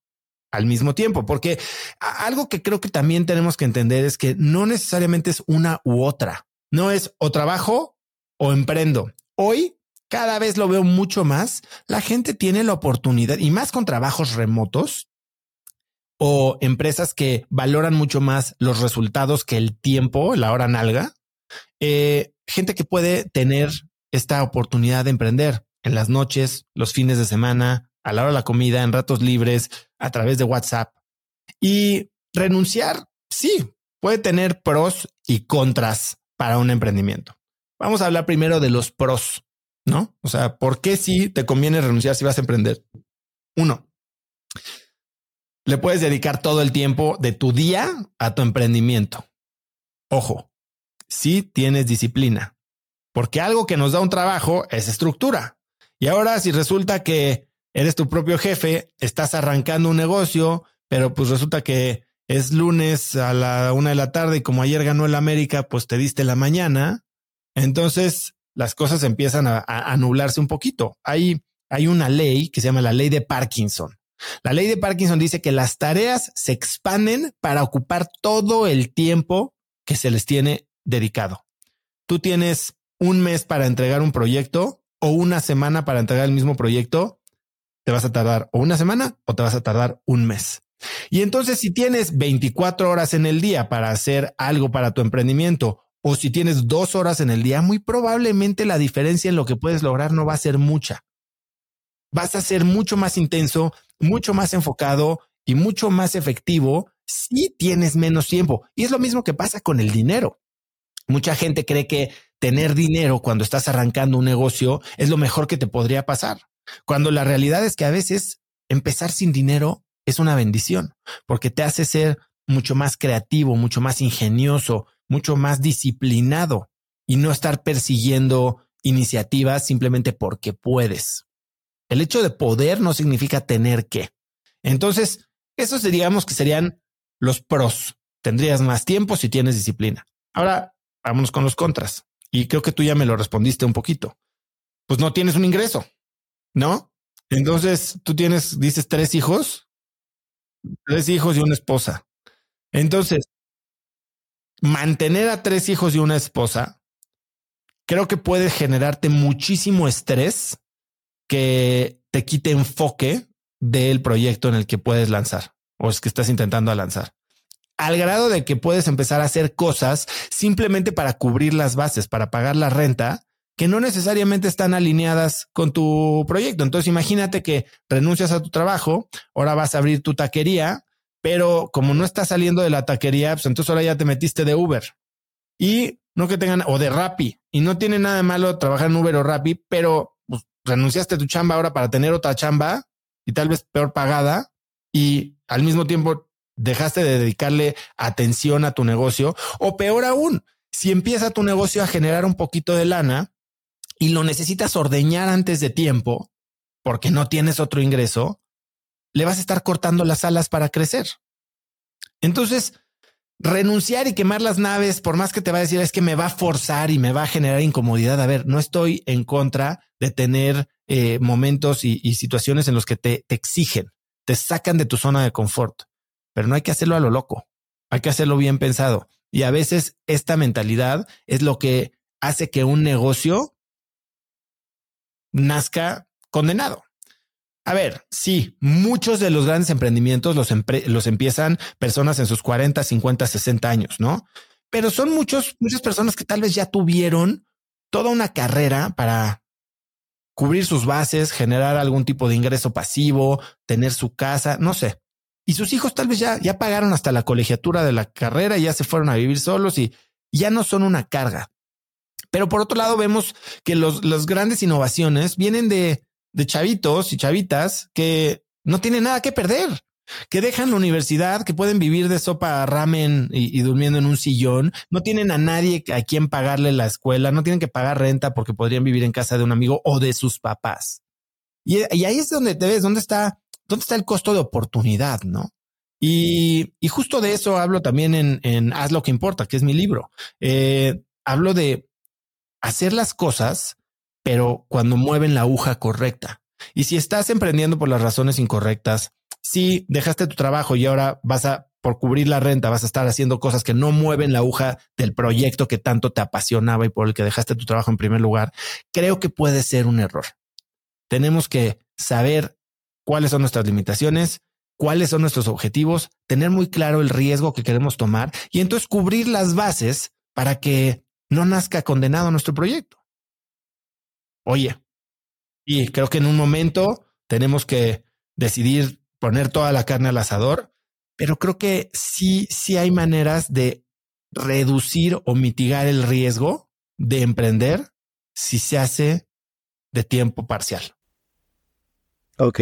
al mismo tiempo, porque algo que creo que también tenemos que entender es que no necesariamente es una u otra, no es o trabajo o emprendo. Hoy cada vez lo veo mucho más, la gente tiene la oportunidad y más con trabajos remotos o empresas que valoran mucho más los resultados que el tiempo, la hora nalga, eh, gente que puede tener esta oportunidad de emprender en las noches, los fines de semana, a la hora de la comida, en ratos libres, a través de WhatsApp. Y renunciar, sí, puede tener pros y contras para un emprendimiento. Vamos a hablar primero de los pros, ¿no? O sea, ¿por qué sí te conviene renunciar si vas a emprender? Uno, le puedes dedicar todo el tiempo de tu día a tu emprendimiento. Ojo, si tienes disciplina, porque algo que nos da un trabajo es estructura. Y ahora si resulta que eres tu propio jefe, estás arrancando un negocio, pero pues resulta que es lunes a la una de la tarde y como ayer ganó el América, pues te diste la mañana. Entonces las cosas empiezan a, a, nublarse un poquito. Hay, hay una ley que se llama la ley de Parkinson. La ley de Parkinson dice que las tareas se expanden para ocupar todo el tiempo que se les tiene dedicado. Tú tienes un mes para entregar un proyecto, o una semana para entregar el mismo proyecto, te vas a tardar o una semana o te vas a tardar un mes. Y entonces si tienes 24 horas en el día para hacer algo para tu emprendimiento o si tienes dos horas en el día, muy probablemente la diferencia en lo que puedes lograr no va a ser mucha. Vas a ser mucho más intenso, mucho más enfocado y mucho más efectivo si tienes menos tiempo. Y es lo mismo que pasa con el dinero. Mucha gente cree que tener dinero cuando estás arrancando un negocio es lo mejor que te podría pasar. Cuando la realidad es que a veces empezar sin dinero es una bendición porque te hace ser mucho más creativo, mucho más ingenioso, mucho más disciplinado y no estar persiguiendo iniciativas simplemente porque puedes. El hecho de poder no significa tener que. Entonces, Esos digamos que serían los pros. Tendrías más tiempo si tienes disciplina. Ahora, vámonos con los contras. Y creo que tú ya me lo respondiste un poquito. Pues no tienes un ingreso, ¿no? Entonces tú tienes, dices, tres hijos, tres hijos y una esposa. Entonces, mantener a tres hijos y una esposa, creo que puede generarte muchísimo estrés que te quite enfoque del proyecto en el que puedes lanzar o es que estás intentando lanzar. Al grado de que puedes empezar a hacer cosas simplemente para cubrir las bases, para pagar la renta, que no necesariamente están alineadas con tu proyecto. Entonces imagínate que renuncias a tu trabajo, ahora vas a abrir tu taquería, pero como no estás saliendo de la taquería, pues entonces ahora ya te metiste de Uber. Y no que tengan, o de Rappi, y no tiene nada de malo trabajar en Uber o Rappi, pero pues, renunciaste a tu chamba ahora para tener otra chamba y tal vez peor pagada y al mismo tiempo dejaste de dedicarle atención a tu negocio o peor aún, si empieza tu negocio a generar un poquito de lana, y lo necesitas ordeñar antes de tiempo porque no tienes otro ingreso, le vas a estar cortando las alas para crecer. Entonces, renunciar y quemar las naves, por más que te va a decir es que me va a forzar y me va a generar incomodidad. A ver, no estoy en contra de tener eh, momentos y, y, situaciones en los que te, te exigen, te sacan de tu zona de confort, pero no hay que hacerlo a lo loco. Hay que hacerlo bien pensado. Y a veces esta mentalidad es lo que hace que un negocio nazca condenado. A ver, sí, muchos de los grandes emprendimientos los, los empiezan personas en sus 40, 50, 60 años, ¿no? Pero son muchos, muchas personas que tal vez ya tuvieron toda una carrera para cubrir sus bases, generar algún tipo de ingreso pasivo, tener su casa, no sé. Y sus hijos tal vez ya, ya pagaron hasta la colegiatura de la carrera y ya se fueron a vivir solos y ya no son una carga. Pero por otro lado, vemos que los, las grandes innovaciones vienen de, de chavitos y chavitas que no tienen nada que perder, que dejan la universidad, que pueden vivir de sopa ramen y, durmiendo en un sillón, no tienen a nadie a quien pagarle la escuela, no tienen que pagar renta porque podrían vivir en casa de un amigo o de sus papás. Y, ahí es donde te ves, dónde está, dónde está el costo de oportunidad, ¿no? Y, y justo de eso hablo también en, en Haz lo que importa, que es mi libro. Eh, hablo de hacer las cosas, pero cuando mueven la aguja correcta. Y si estás emprendiendo por las razones incorrectas, si dejaste tu trabajo y ahora vas a, por cubrir la renta, vas a estar haciendo cosas que no mueven la aguja del proyecto que tanto te apasionaba y por el que dejaste tu trabajo en primer lugar, creo que puede ser un error. Tenemos que saber cuáles son nuestras limitaciones, cuáles son nuestros objetivos, tener muy claro el riesgo que queremos tomar y entonces cubrir las bases para que no nazca condenado nuestro proyecto. Oye, y creo que en un momento tenemos que decidir poner toda la carne al asador, pero creo que sí, sí hay maneras de reducir o mitigar el riesgo de emprender si se hace de tiempo parcial. Ok,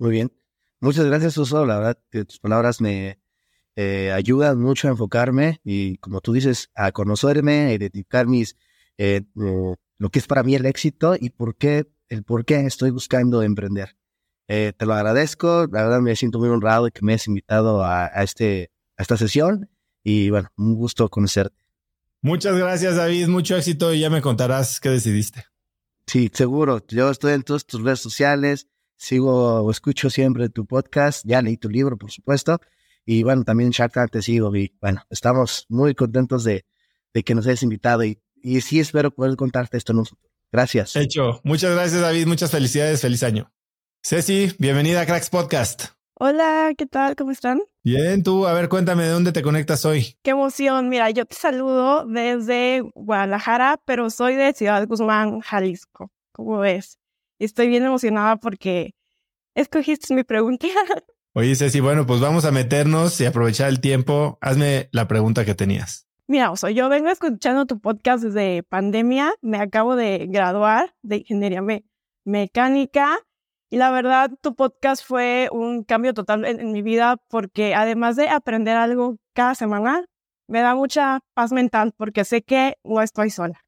muy bien. Muchas gracias, Uso. La verdad, que tus palabras me, eh, ayuda mucho a enfocarme y, como tú dices, a conocerme, a identificar mis, eh, lo que es para mí el éxito y por qué, el por qué estoy buscando emprender. Eh, te lo agradezco, la verdad me siento muy honrado de que me hayas invitado a, este, a esta sesión y bueno, un gusto conocerte. Muchas gracias David, mucho éxito y ya me contarás qué decidiste. Sí, seguro. Yo estoy en todas tus redes sociales, sigo o escucho siempre tu podcast, ya leí tu libro, por supuesto, y bueno, también Shark Tank te sigo y bueno, estamos muy contentos de, de que nos hayas invitado y, y sí espero poder contarte esto en un futuro. Gracias. Hecho. Muchas gracias, David. Muchas felicidades. Feliz año. Ceci, bienvenida a Cracks Podcast. Hola, ¿qué tal? ¿Cómo están? Bien, tú, a ver, cuéntame de dónde te conectas hoy. Qué emoción. Mira, yo te saludo desde Guadalajara, pero soy de Ciudad Guzmán, Jalisco. ¿Cómo ves? Estoy bien emocionada porque escogiste mi pregunta. Oye, Ceci, bueno, pues vamos a meternos y aprovechar el tiempo. Hazme la pregunta que tenías. Mira, o sea, yo vengo escuchando tu podcast desde pandemia. Me acabo de graduar de ingeniería mecánica y la verdad, tu podcast fue un cambio total en, mi vida porque además de aprender algo cada semana, me da mucha paz mental porque sé que no estoy sola.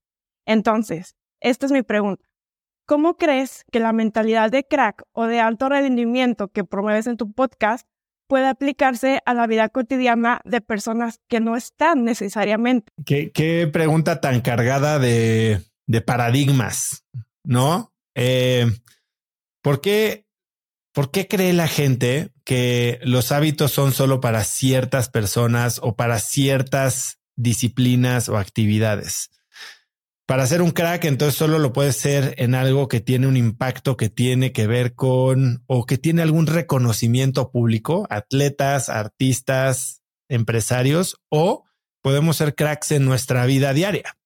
Entonces, esta es mi pregunta. ¿Cómo crees que la mentalidad de crack o de alto rendimiento que promueves en tu podcast puede aplicarse a la vida cotidiana de personas que no están necesariamente. Qué, pregunta tan cargada de, paradigmas, ¿no? Eh, ¿por, qué, ¿Por qué cree la gente que los hábitos son solo para ciertas personas o para ciertas disciplinas o actividades? Para ser un crack, entonces solo lo puedes ser en algo que tiene un impacto que tiene que ver con o que tiene algún reconocimiento público, atletas, artistas, empresarios, o podemos ser cracks en nuestra vida diaria.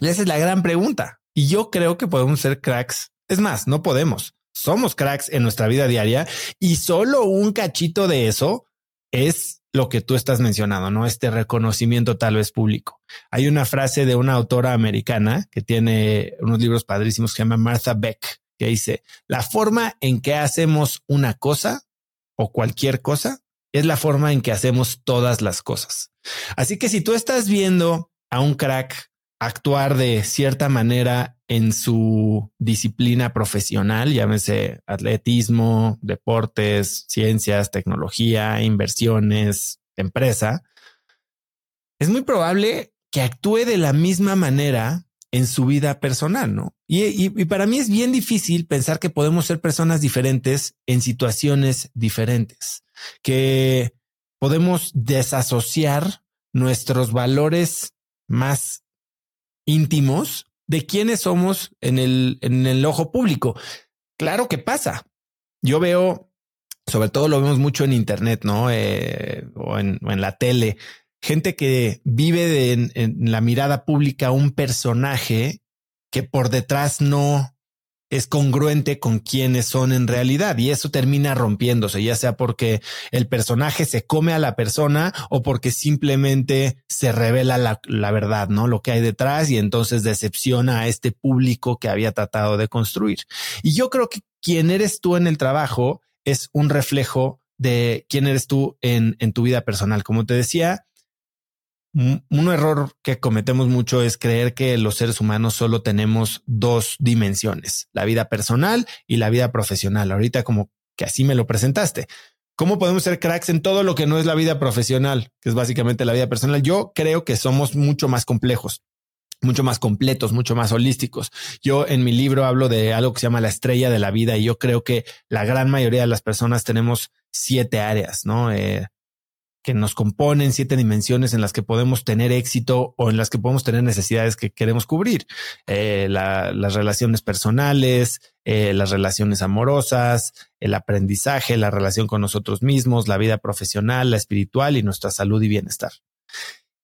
esa es la gran pregunta. Y yo creo que podemos ser cracks. Es más, no podemos. Somos cracks en nuestra vida diaria y solo un cachito de eso es lo que tú estás mencionando, ¿no? Este reconocimiento tal vez público. Hay una frase de una autora americana que tiene unos libros padrísimos que se llama Martha Beck, que dice, la forma en que hacemos una cosa o cualquier cosa es la forma en que hacemos todas las cosas. Así que si tú estás viendo a un crack actuar de cierta manera en su disciplina profesional, llámese atletismo, deportes, ciencias, tecnología, inversiones, empresa, es muy probable que actúe de la misma manera en su vida personal, ¿no? Y, y, para mí es bien difícil pensar que podemos ser personas diferentes en situaciones diferentes, que podemos desasociar nuestros valores más íntimos de quiénes somos en el, en el ojo público. Claro que pasa. Yo veo, sobre todo lo vemos mucho en Internet, ¿no? Eh, o, en, la tele, gente que vive en, en la mirada pública un personaje que por detrás no, es congruente con quienes son en realidad y eso termina rompiéndose, ya sea porque el personaje se come a la persona o porque simplemente se revela la, verdad, ¿no? Lo que hay detrás y entonces decepciona a este público que había tratado de construir. Y yo creo que quien eres tú en el trabajo es un reflejo de quién eres tú en, en tu vida personal. Como te decía, un error que cometemos mucho es creer que los seres humanos solo tenemos dos dimensiones, la vida personal y la vida profesional. Ahorita como que así me lo presentaste. ¿Cómo podemos ser cracks en todo lo que no es la vida profesional, que es básicamente la vida personal? Yo creo que somos mucho más complejos mucho más completos, mucho más holísticos. Yo en mi libro hablo de algo que se llama la estrella de la vida y yo creo que la gran mayoría de las personas tenemos siete áreas, ¿no? Eh, que nos componen, siete dimensiones en las que podemos tener éxito o en las que podemos tener necesidades que queremos cubrir. Eh, las relaciones personales, eh, las relaciones amorosas, el aprendizaje, la relación con nosotros mismos, la vida profesional, la espiritual y nuestra salud y bienestar.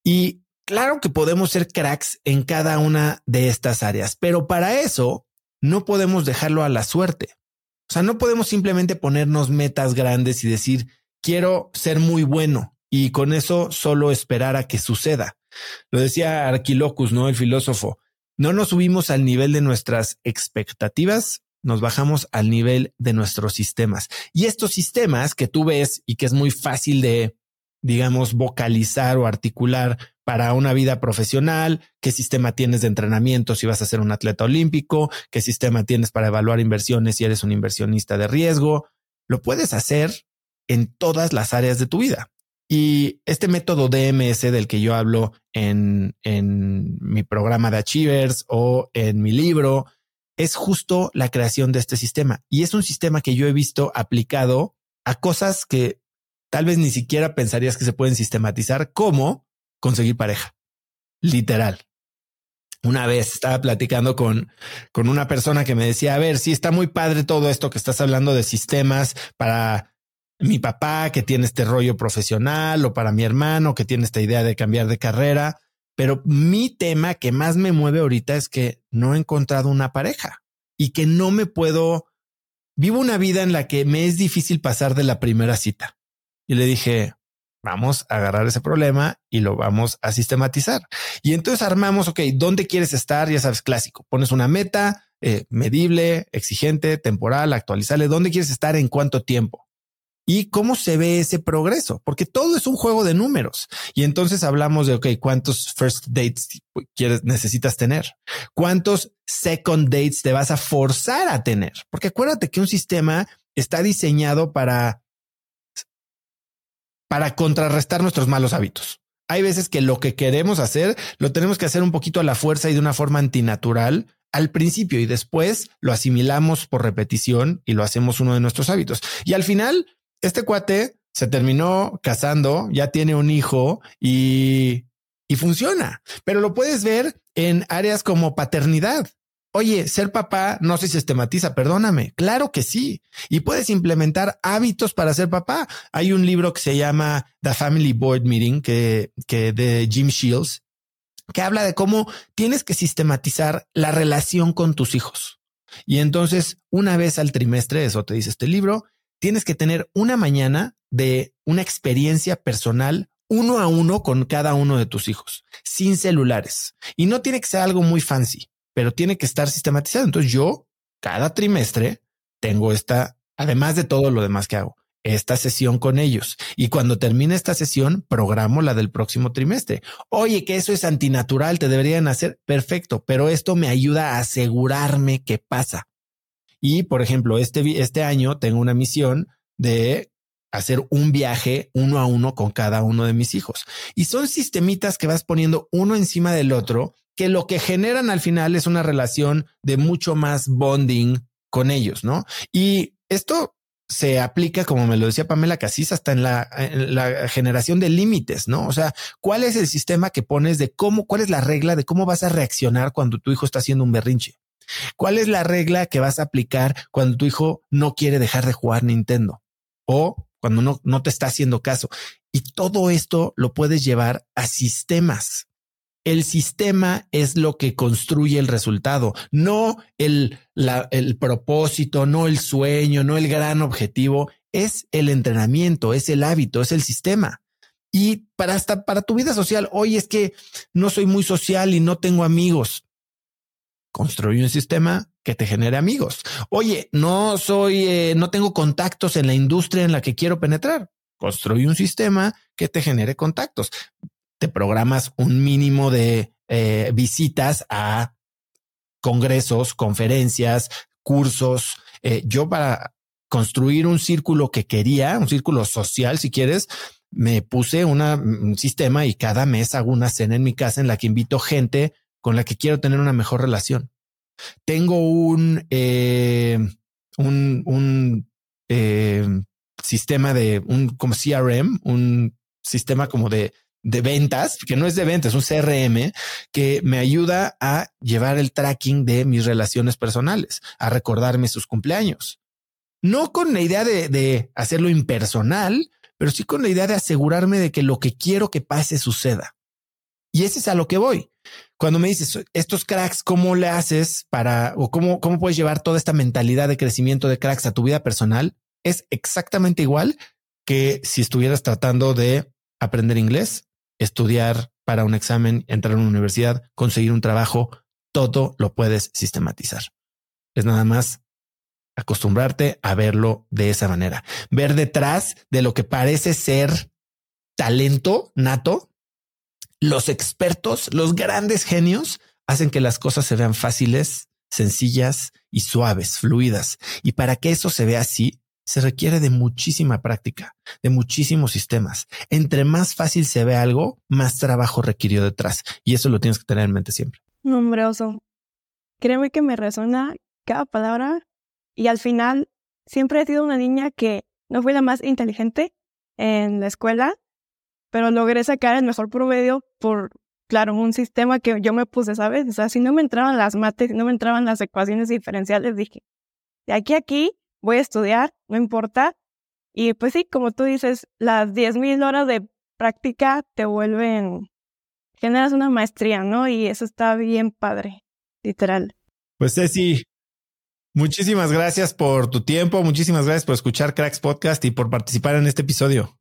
Y claro que podemos ser cracks en cada una de estas áreas, pero para eso no podemos dejarlo a la suerte. O sea, no podemos simplemente ponernos metas grandes y decir, quiero ser muy bueno y con eso solo esperar a que suceda. Lo decía Arquilocus, ¿no? El filósofo. No nos subimos al nivel de nuestras expectativas, nos bajamos al nivel de nuestros sistemas. Y estos sistemas que tú ves y que es muy fácil de, digamos, vocalizar o articular para una vida profesional, qué sistema tienes de entrenamiento si vas a ser un atleta olímpico, qué sistema tienes para evaluar inversiones si eres un inversionista de riesgo, lo puedes hacer en todas las áreas de tu vida. Y este método DMS del que yo hablo en, en mi programa de Achievers o en mi libro es justo la creación de este sistema. Y es un sistema que yo he visto aplicado a cosas que tal vez ni siquiera pensarías que se pueden sistematizar, como conseguir pareja. Literal. Una vez estaba platicando con, con una persona que me decía, a ver, si está muy padre todo esto que estás hablando de sistemas para mi papá que tiene este rollo profesional o para mi hermano que tiene esta idea de cambiar de carrera. Pero mi tema que más me mueve ahorita es que no he encontrado una pareja y que no me puedo, vivo una vida en la que me es difícil pasar de la primera cita. Y le dije, vamos a agarrar ese problema y lo vamos a sistematizar. Y entonces armamos, ok, ¿dónde quieres estar? Ya sabes, clásico. Pones una meta eh, medible, exigente, temporal, actualizable. ¿Dónde quieres estar en cuánto tiempo? Y cómo se ve ese progreso, porque todo es un juego de números. Y entonces hablamos de, ok, ¿cuántos first dates quieres, necesitas tener? ¿Cuántos second dates te vas a forzar a tener? Porque acuérdate que un sistema está diseñado para para contrarrestar nuestros malos hábitos. Hay veces que lo que queremos hacer lo tenemos que hacer un poquito a la fuerza y de una forma antinatural al principio y después lo asimilamos por repetición y lo hacemos uno de nuestros hábitos. Y al final, este cuate se terminó casando, ya tiene un hijo y, y funciona, pero lo puedes ver en áreas como paternidad. Oye, ser papá no se sistematiza, perdóname. Claro que sí. Y puedes implementar hábitos para ser papá. Hay un libro que se llama The Family Board Meeting que, que de Jim Shields que habla de cómo tienes que sistematizar la relación con tus hijos. Y entonces, una vez al trimestre, eso te dice este libro, tienes que tener una mañana de una experiencia personal uno a uno con cada uno de tus hijos, sin celulares. Y no tiene que ser algo muy fancy, pero tiene que estar sistematizado. Entonces yo, cada trimestre, tengo esta, además de todo lo demás que hago, esta sesión con ellos. Y cuando termine esta sesión, programo la del próximo trimestre. Oye, que eso es antinatural, te deberían hacer perfecto, pero esto me ayuda a asegurarme que pasa. Y por ejemplo, este, este año tengo una misión de hacer un viaje uno a uno con cada uno de mis hijos. Y son sistemitas que vas poniendo uno encima del otro, que lo que generan al final es una relación de mucho más bonding con ellos, ¿no? Y esto se aplica, como me lo decía Pamela Casís, hasta en la, en la, generación de límites, ¿no? O sea, ¿cuál es el sistema que pones de cómo, cuál es la regla de cómo vas a reaccionar cuando tu hijo está haciendo un berrinche? ¿Cuál es la regla que vas a aplicar cuando tu hijo no quiere dejar de jugar Nintendo? O cuando no, no te está haciendo caso. Y todo esto lo puedes llevar a sistemas. El sistema es lo que construye el resultado, no el, la, el propósito, no el sueño, no el gran objetivo. Es el entrenamiento, es el hábito, es el sistema. Y para hasta para tu vida social, hoy es que no soy muy social y no tengo amigos. Construye un sistema que te genere amigos. Oye, no soy, eh, no tengo contactos en la industria en la que quiero penetrar. Construye un sistema que te genere contactos. Te programas un mínimo de eh, visitas a congresos, conferencias, cursos. Eh, yo para construir un círculo que quería, un círculo social, si quieres, me puse una, un sistema y cada mes hago una cena en mi casa en la que invito gente con la que quiero tener una mejor relación. Tengo un, eh, un, un eh, sistema de un como CRM, un sistema como de, de ventas, que no es de ventas, un CRM que me ayuda a llevar el tracking de mis relaciones personales, a recordarme sus cumpleaños. No con la idea de, de hacerlo impersonal, pero sí con la idea de asegurarme de que lo que quiero que pase suceda. Y ese es a lo que voy. Cuando me dices estos cracks, ¿cómo le haces para o cómo, cómo puedes llevar toda esta mentalidad de crecimiento de cracks a tu vida personal? Es exactamente igual que si estuvieras tratando de aprender inglés, estudiar para un examen, entrar a una universidad, conseguir un trabajo, todo lo puedes sistematizar. Es nada más acostumbrarte a verlo de esa manera, ver detrás de lo que parece ser talento nato, los expertos, los grandes genios, hacen que las cosas se vean fáciles, sencillas y suaves, fluidas. Y para que eso se vea así, se requiere de muchísima práctica, de muchísimos sistemas. Entre más fácil se ve algo, más trabajo requirió detrás. Y eso lo tienes que tener en mente siempre. Nombroso. Créeme que me resuena cada palabra y al final siempre he sido una niña que no fui la más inteligente en la escuela, pero logré sacar el mejor promedio por, claro, un sistema que yo me puse, ¿sabes? O sea, si no me entraban las mates, no me entraban las ecuaciones diferenciales, dije, de aquí a aquí voy a estudiar, no importa. Y pues sí, como tú dices, las 10.000 horas de práctica te vuelven, generas una maestría, ¿no? Y eso está bien padre, literal. Pues Ceci, muchísimas gracias por tu tiempo, muchísimas gracias por escuchar Cracks Podcast y por participar en este episodio.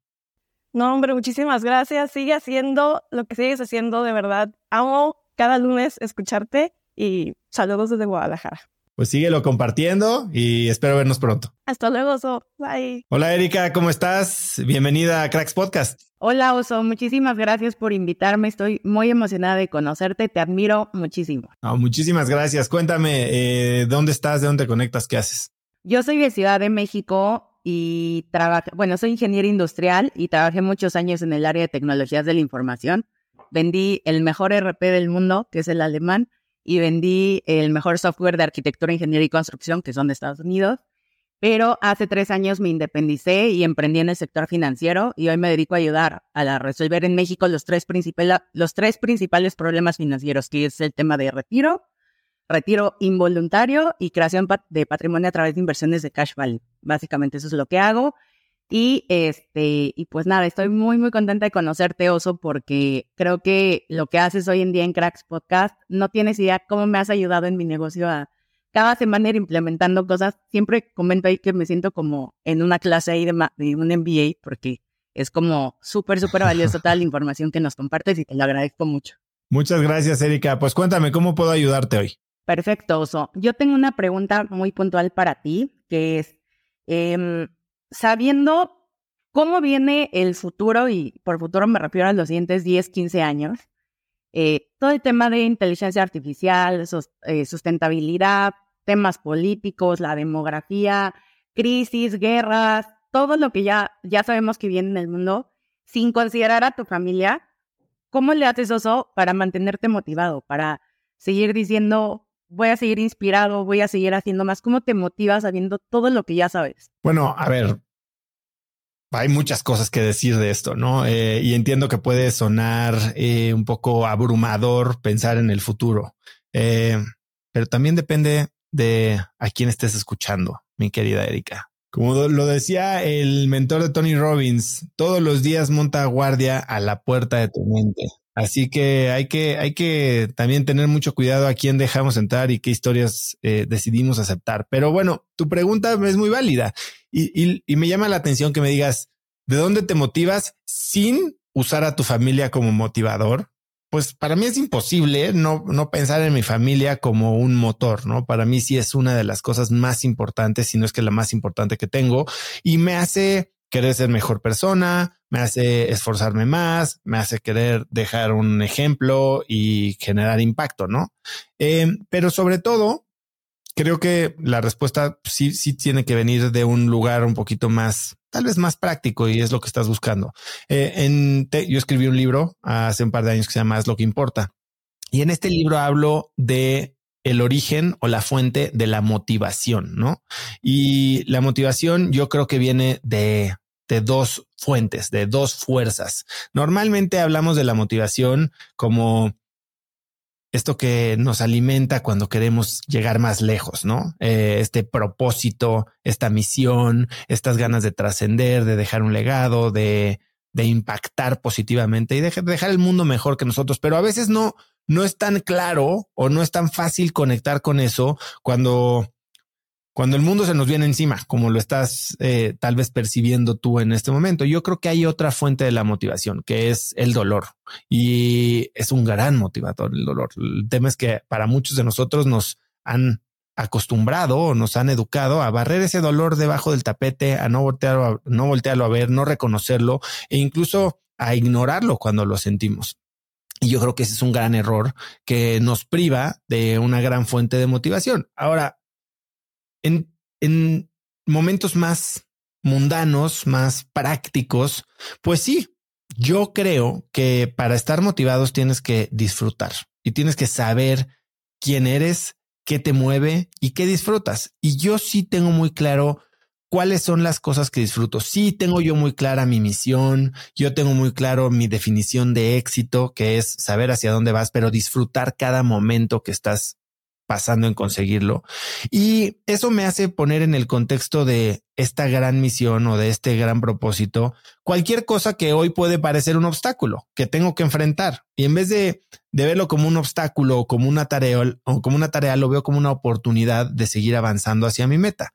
No, hombre, muchísimas gracias. Sigue haciendo lo que sigues haciendo, de verdad. Amo cada lunes escucharte y saludos desde Guadalajara. Pues síguelo compartiendo y espero vernos pronto. Hasta luego, Oso. Bye. Hola, Erika, ¿cómo estás? Bienvenida a Cracks Podcast. Hola, Oso. Muchísimas gracias por invitarme. Estoy muy emocionada de conocerte. Te admiro muchísimo. muchísimas gracias. Cuéntame, eh, ¿dónde estás? ¿De dónde te conectas? ¿Qué haces? Yo soy de Ciudad de México y trabajé, bueno, soy ingeniero industrial y trabajé muchos años en el área de tecnologías de la información. Vendí el mejor RP del mundo, que es el alemán, y vendí el mejor software de arquitectura, ingeniería y construcción, que son de Estados Unidos. Pero hace tres años me independicé y emprendí en el sector financiero y hoy me dedico a ayudar a resolver en México los tres, los tres principales problemas financieros, que es el tema de retiro, retiro involuntario y creación de patrimonio a través de inversiones de cash value. Básicamente eso es lo que hago. Y este, y pues nada, estoy muy, muy contenta de conocerte, Oso, porque creo que lo que haces hoy en día en Cracks Podcast, no tienes idea cómo me has ayudado en mi negocio a cada semana ir implementando cosas. Siempre comento ahí que me siento como en una clase ahí de, de un MBA, porque es como súper, súper valiosa toda la información que nos compartes y te lo agradezco mucho. Muchas gracias, Erika. Pues cuéntame, ¿cómo puedo ayudarte hoy? Perfecto, Oso. Yo tengo una pregunta muy puntual para ti, que es, em, sabiendo cómo viene el futuro, y por futuro me refiero a los siguientes 10, 15 años, eh, todo el tema de inteligencia artificial, eh, sustentabilidad, temas políticos, la demografía, crisis, guerras, todo lo que ya, ya sabemos que viene en el mundo, sin considerar a tu familia, ¿cómo le haces eso para mantenerte motivado, para seguir diciendo, voy a seguir inspirado, voy a seguir haciendo más? ¿Cómo te motivas sabiendo todo lo que ya sabes? Bueno, a ver, hay muchas cosas que decir de esto, ¿no? Eh, y entiendo que puede sonar eh, un poco abrumador pensar en el futuro, eh, pero también depende de a quién estés escuchando, mi querida Erika. Como lo decía el mentor de Tony Robbins, todos los días monta guardia a la puerta de tu mente. Así que hay que, hay que también tener mucho cuidado a quién dejamos entrar y qué historias eh, decidimos aceptar. Pero bueno, tu pregunta es muy válida y, y, me llama la atención que me digas de dónde te motivas sin usar a tu familia como motivador. Pues para mí es imposible no, no pensar en mi familia como un motor, ¿no? Para mí sí es una de las cosas más importantes, si no es que la más importante que tengo y me hace querer ser mejor persona, me hace esforzarme más, me hace querer dejar un ejemplo y generar impacto, ¿no? Eh, pero sobre todo, creo que la respuesta sí, sí tiene que venir de un lugar un poquito más, tal vez más práctico y es lo que estás buscando. Eh, en yo escribí un libro hace un par de años que se llama Es lo que importa. Y en este libro hablo de el origen o la fuente de la motivación, ¿no? Y la motivación yo creo que viene de, de dos fuentes, de dos fuerzas. Normalmente hablamos de la motivación como esto que nos alimenta cuando queremos llegar más lejos, ¿no? Eh, este propósito, esta misión, estas ganas de trascender, de dejar un legado, de, de impactar positivamente y de dejar el mundo mejor que nosotros. Pero a veces no, no es tan claro o no es tan fácil conectar con eso cuando, cuando el mundo se nos viene encima, como lo estás eh, tal vez percibiendo tú en este momento. Yo creo que hay otra fuente de la motivación, que es el dolor. Y es un gran motivador el dolor. El tema es que para muchos de nosotros nos han acostumbrado o nos han educado a barrer ese dolor debajo del tapete, a no voltearlo, no voltearlo a ver, no reconocerlo e incluso a ignorarlo cuando lo sentimos. Y yo creo que ese es un gran error que nos priva de una gran fuente de motivación. Ahora, en, en momentos más mundanos, más prácticos, pues sí, yo creo que para estar motivados tienes que disfrutar y tienes que saber quién eres, qué te mueve y qué disfrutas. Y yo sí tengo muy claro cuáles son las cosas que disfruto. Sí, tengo yo muy clara mi misión, yo tengo muy claro mi definición de éxito, que es saber hacia dónde vas, pero disfrutar cada momento que estás pasando en conseguirlo. Y eso me hace poner en el contexto de esta gran misión o de este gran propósito, cualquier cosa que hoy puede parecer un obstáculo que tengo que enfrentar. Y en vez de, de verlo como un obstáculo o como una tarea o como una tarea, lo veo como una oportunidad de seguir avanzando hacia mi meta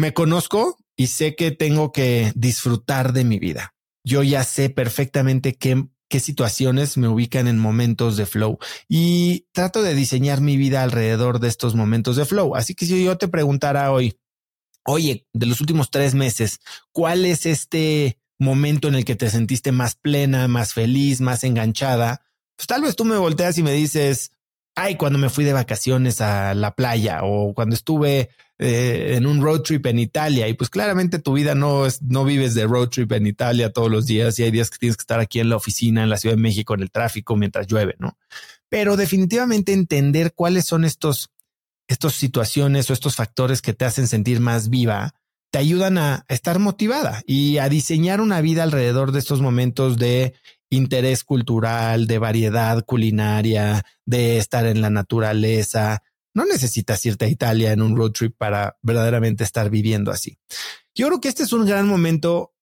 me conozco y sé que tengo que disfrutar de mi vida. Yo ya sé perfectamente qué, qué situaciones me ubican en momentos de flow y trato de diseñar mi vida alrededor de estos momentos de flow. Así que si yo te preguntara hoy, oye, de los últimos tres meses, ¿cuál es este momento en el que te sentiste más plena, más feliz, más enganchada? Pues tal vez tú me volteas y me dices, ay, cuando me fui de vacaciones a la playa o cuando estuve eh, en un road trip en Italia y pues claramente tu vida no es, no vives de road trip en Italia todos los días y hay días que tienes que estar aquí en la oficina, en la Ciudad de México, en el tráfico mientras llueve, ¿no? Pero definitivamente entender cuáles son estos, estos situaciones o estos factores que te hacen sentir más viva, te ayudan a estar motivada y a diseñar una vida alrededor de estos momentos de interés cultural, de variedad culinaria, de estar en la naturaleza. No necesitas irte a Italia en un road trip para verdaderamente estar viviendo así. Yo creo que este es un gran momento,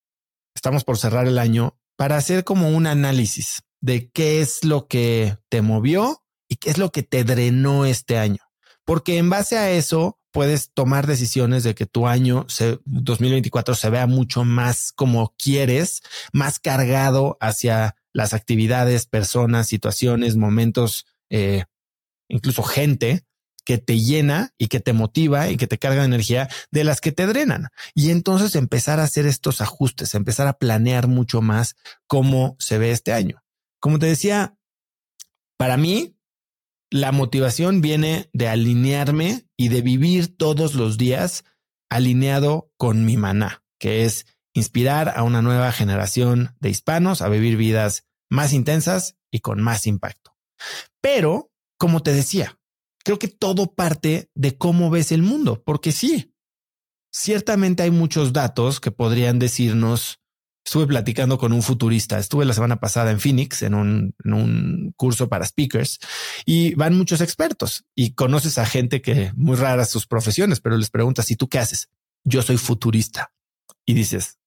estamos por cerrar el año, para hacer como un análisis de qué es lo que te movió y qué es lo que te drenó este año. Porque en base a eso puedes tomar decisiones de que tu año 2024 se vea mucho más como quieres, más cargado hacia las actividades, personas, situaciones, momentos, eh, incluso gente que te llena y que te motiva y que te carga de energía de las que te drenan. Y entonces empezar a hacer estos ajustes, empezar a planear mucho más cómo se ve este año. Como te decía, para mí, la motivación viene de alinearme y de vivir todos los días alineado con mi maná, que es inspirar a una nueva generación de hispanos a vivir vidas más intensas y con más impacto. Pero, como te decía, creo que todo parte de cómo ves el mundo, porque sí, ciertamente hay muchos datos que podrían decirnos, estuve platicando con un futurista, estuve la semana pasada en Phoenix en un, en un curso para speakers y van muchos expertos y conoces a gente que muy rara sus profesiones, pero les preguntas, ¿y tú qué haces? Yo soy futurista. Y dices,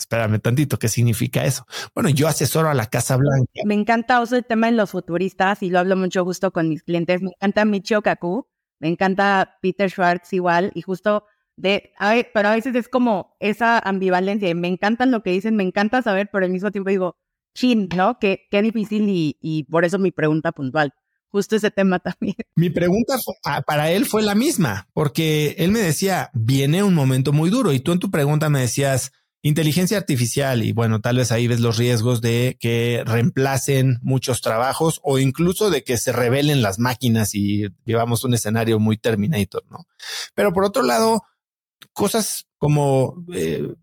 espérame tantito, ¿qué significa eso? Bueno, yo asesoro a la Casa Blanca. Me encanta uso el tema de los futuristas y lo hablo mucho justo con mis clientes. Me encanta Michio Kaku, me encanta Peter Schwartz igual y justo de, pero a veces es como esa ambivalencia. Me encantan lo que dicen, me encanta saber, pero al mismo tiempo digo, chin, ¿no? Qué, qué difícil y, y por eso mi pregunta puntual justo ese tema también. Mi pregunta ah, para él fue la misma, porque él me decía, viene un momento muy duro y tú en tu pregunta me decías, Inteligencia artificial y bueno, tal vez ahí ves los riesgos de que reemplacen muchos trabajos o incluso de que se revelen las máquinas y llevamos un escenario muy Terminator, ¿no? Pero por otro lado, cosas como eh,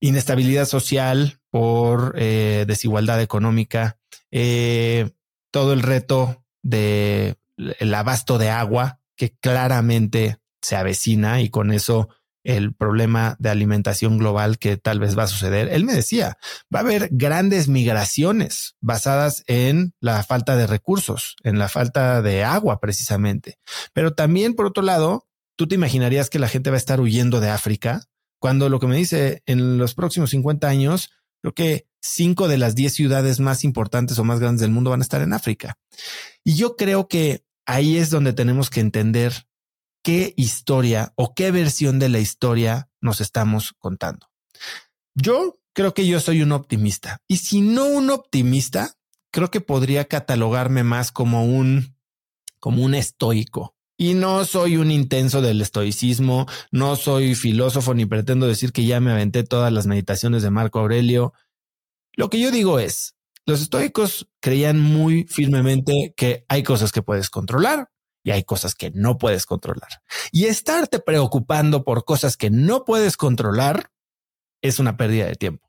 inestabilidad social por eh, desigualdad económica, eh, todo el reto de el abasto de agua que claramente se avecina y con eso el problema de alimentación global que tal vez va a suceder. Él me decía, va a haber grandes migraciones basadas en la falta de recursos, en la falta de agua precisamente. Pero también, por otro lado, tú te imaginarías que la gente va a estar huyendo de África, cuando lo que me dice en los próximos 50 años, creo que cinco de las diez ciudades más importantes o más grandes del mundo van a estar en África. Y yo creo que ahí es donde tenemos que entender qué historia o qué versión de la historia nos estamos contando. Yo creo que yo soy un optimista y si no un optimista, creo que podría catalogarme más como un, como un estoico. Y no soy un intenso del estoicismo, no soy filósofo ni pretendo decir que ya me aventé todas las meditaciones de Marco Aurelio. Lo que yo digo es, los estoicos creían muy firmemente que hay cosas que puedes controlar y hay cosas que no puedes controlar. Y estarte preocupando por cosas que no puedes controlar es una pérdida de tiempo.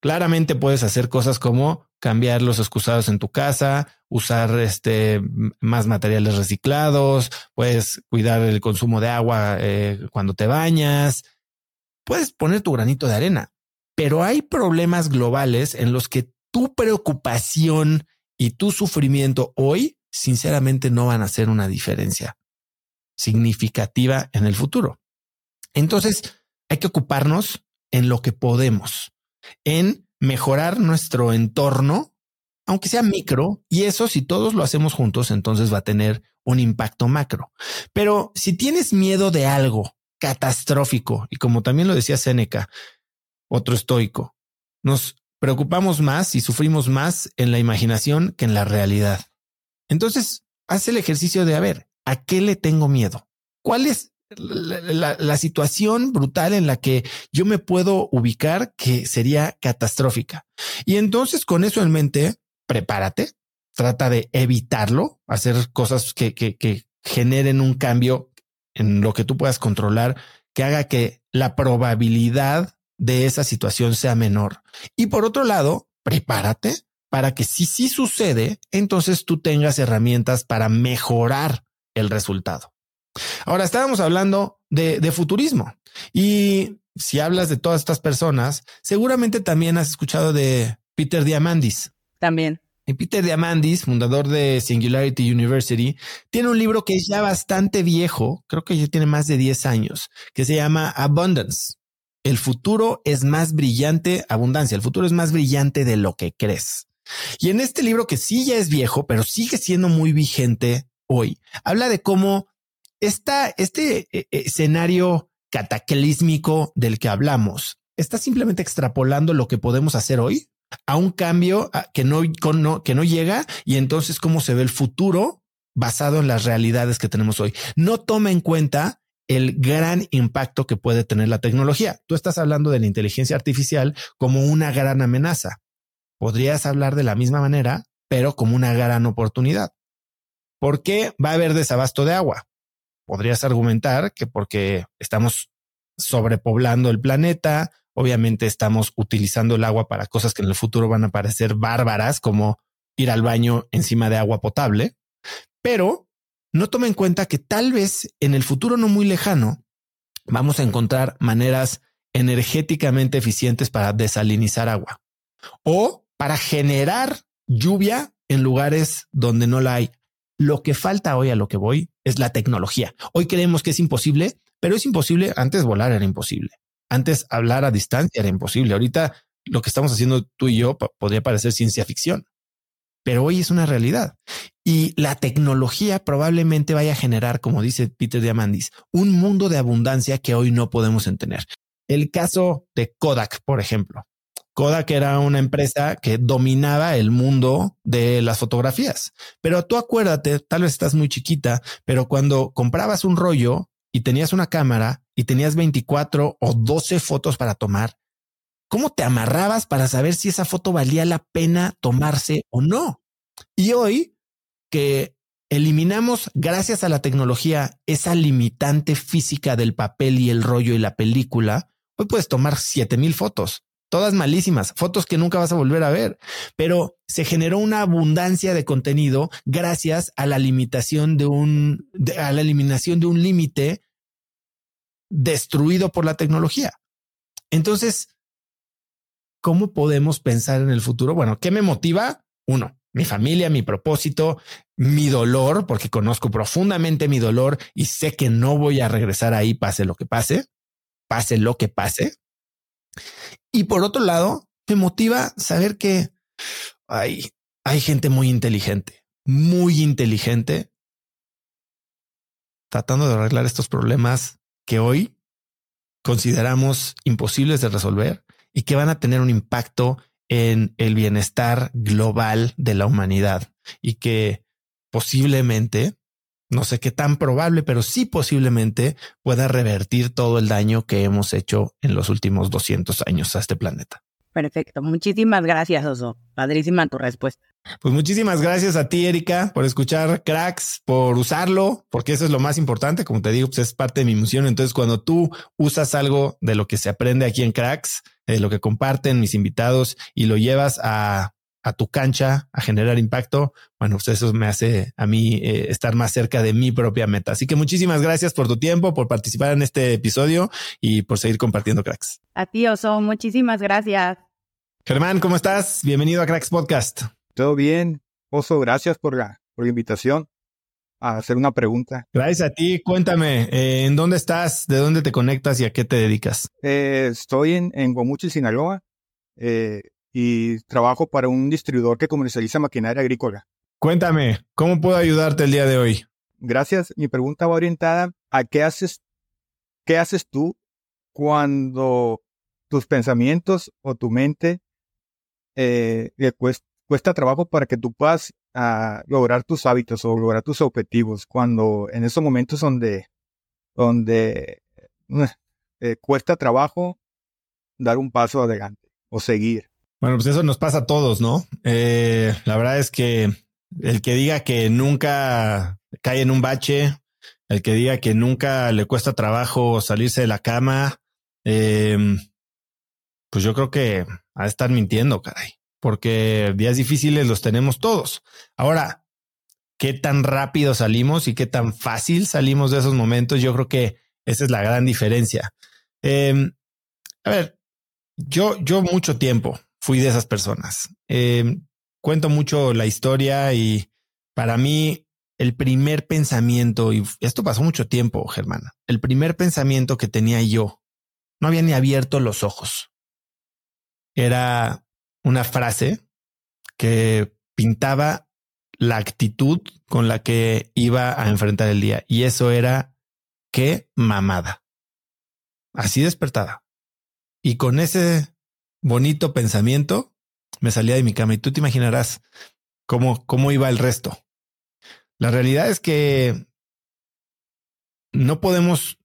Claramente puedes hacer cosas como cambiar los excusados en tu casa, usar este más materiales reciclados, puedes cuidar el consumo de agua eh, cuando te bañas, puedes poner tu granito de arena, pero hay problemas globales en los que tu preocupación y tu sufrimiento hoy sinceramente no van a hacer una diferencia significativa en el futuro. Entonces, hay que ocuparnos en lo que podemos, en mejorar nuestro entorno, aunque sea micro, y eso si todos lo hacemos juntos, entonces va a tener un impacto macro. Pero si tienes miedo de algo catastrófico, y como también lo decía Séneca, otro estoico, nos preocupamos más y sufrimos más en la imaginación que en la realidad. Entonces, haz el ejercicio de, a ver, ¿a qué le tengo miedo? ¿Cuál es la, situación brutal en la que yo me puedo ubicar que sería catastrófica? Y entonces, con eso en mente, prepárate, trata de evitarlo, hacer cosas que, generen un cambio en lo que tú puedas controlar, que haga que la probabilidad de esa situación sea menor. Y por otro lado, prepárate para que si sí sucede, entonces tú tengas herramientas para mejorar el resultado. Ahora estábamos hablando de, de futurismo y si hablas de todas estas personas, seguramente también has escuchado de Peter Diamandis. También. Y Peter Diamandis, fundador de Singularity University, tiene un libro que es ya bastante viejo, creo que ya tiene más de 10 años, que se llama Abundance. El futuro es más brillante, abundancia, el futuro es más brillante de lo que crees. Y en este libro que sí ya es viejo, pero sigue siendo muy vigente hoy, habla de cómo está este eh, escenario cataclísmico del que hablamos está simplemente extrapolando lo que podemos hacer hoy a un cambio que no, que no llega y entonces cómo se ve el futuro basado en las realidades que tenemos hoy. No toma en cuenta el gran impacto que puede tener la tecnología. Tú estás hablando de la inteligencia artificial como una gran amenaza. Podrías hablar de la misma manera, pero como una gran oportunidad. ¿Por qué va a haber desabasto de agua? Podrías argumentar que porque estamos sobrepoblando el planeta, obviamente estamos utilizando el agua para cosas que en el futuro van a parecer bárbaras, como ir al baño encima de agua potable, pero no toma en cuenta que tal vez en el futuro no muy lejano vamos a encontrar maneras energéticamente eficientes para desalinizar agua o para generar lluvia en lugares donde no la hay. Lo que falta hoy a lo que voy es la tecnología. Hoy creemos que es imposible, pero es imposible. Antes volar era imposible. Antes hablar a distancia era imposible. Ahorita lo que estamos haciendo tú y yo podría parecer ciencia ficción, pero hoy es una realidad. Y la tecnología probablemente vaya a generar, como dice Peter Diamandis, un mundo de abundancia que hoy no podemos entender. El caso de Kodak, por ejemplo. Kodak era una empresa que dominaba el mundo de las fotografías. Pero tú acuérdate, tal vez estás muy chiquita, pero cuando comprabas un rollo y tenías una cámara y tenías 24 o 12 fotos para tomar, ¿cómo te amarrabas para saber si esa foto valía la pena tomarse o no? Y hoy que eliminamos, gracias a la tecnología, esa limitante física del papel y el rollo y la película, hoy puedes tomar 7000 fotos todas malísimas, fotos que nunca vas a volver a ver, pero se generó una abundancia de contenido gracias a la limitación de un, a la eliminación de un límite destruido por la tecnología. Entonces, ¿cómo podemos pensar en el futuro? Bueno, ¿qué me motiva? Uno, mi familia, mi propósito, mi dolor, porque conozco profundamente mi dolor y sé que no voy a regresar ahí, pase lo que pase, pase lo que pase. Y por otro lado, me motiva saber que hay, hay gente muy inteligente, muy inteligente, tratando de arreglar estos problemas que hoy consideramos imposibles de resolver y que van a tener un impacto en el bienestar global de la humanidad y que posiblemente no sé qué tan probable, pero sí posiblemente pueda revertir todo el daño que hemos hecho en los últimos 200 años a este planeta. Perfecto. Muchísimas gracias, Oso. Padrísima tu respuesta. Pues muchísimas gracias a ti, Erika, por escuchar Cracks, por usarlo, porque eso es lo más importante. Como te digo, pues es parte de mi misión. Entonces, cuando tú usas algo de lo que se aprende aquí en Cracks, de lo que comparten mis invitados y lo llevas a a tu cancha a generar impacto, bueno, pues eso me hace a mí eh, estar más cerca de mi propia meta. Así que muchísimas gracias por tu tiempo, por participar en este episodio y por seguir compartiendo cracks. A ti, Oso, muchísimas gracias. Germán, ¿cómo estás? Bienvenido a Cracks Podcast. Todo bien. Oso, gracias por la, por la invitación a hacer una pregunta. Gracias a ti. Cuéntame, eh, ¿en dónde estás? ¿De dónde te conectas y a qué te dedicas? Eh, estoy en, en Guamuchi, Sinaloa. Eh, y trabajo para un distribuidor que comercializa maquinaria agrícola. Cuéntame, ¿cómo puedo ayudarte el día de hoy? Gracias. Mi pregunta va orientada a qué haces, qué haces tú cuando tus pensamientos o tu mente eh, cuesta, trabajo para que tú puedas ah, lograr tus hábitos o lograr tus objetivos. Cuando en esos momentos donde, donde eh, cuesta trabajo dar un paso adelante o seguir. Bueno, pues eso nos pasa a todos, ¿no? Eh, la verdad es que el que diga que nunca cae en un bache, el que diga que nunca le cuesta trabajo salirse de la cama, em, pues yo creo que de estar mintiendo, caray, porque días difíciles los tenemos todos. Ahora, ¿qué tan rápido salimos y qué tan fácil salimos de esos momentos? Yo creo que esa es la gran diferencia. Em, a ver, yo, yo mucho tiempo fui de esas personas. Em, cuento mucho la historia y para mí el primer pensamiento, y esto pasó mucho tiempo, Germán, el primer pensamiento que tenía yo, no había ni abierto los ojos. Era una frase que pintaba la actitud con la que iba a enfrentar el día. Y eso era qué mamada. Así despertada. Y con ese bonito pensamiento me salía de mi cama y tú te imaginarás cómo, cómo iba el resto. La realidad es que no podemos,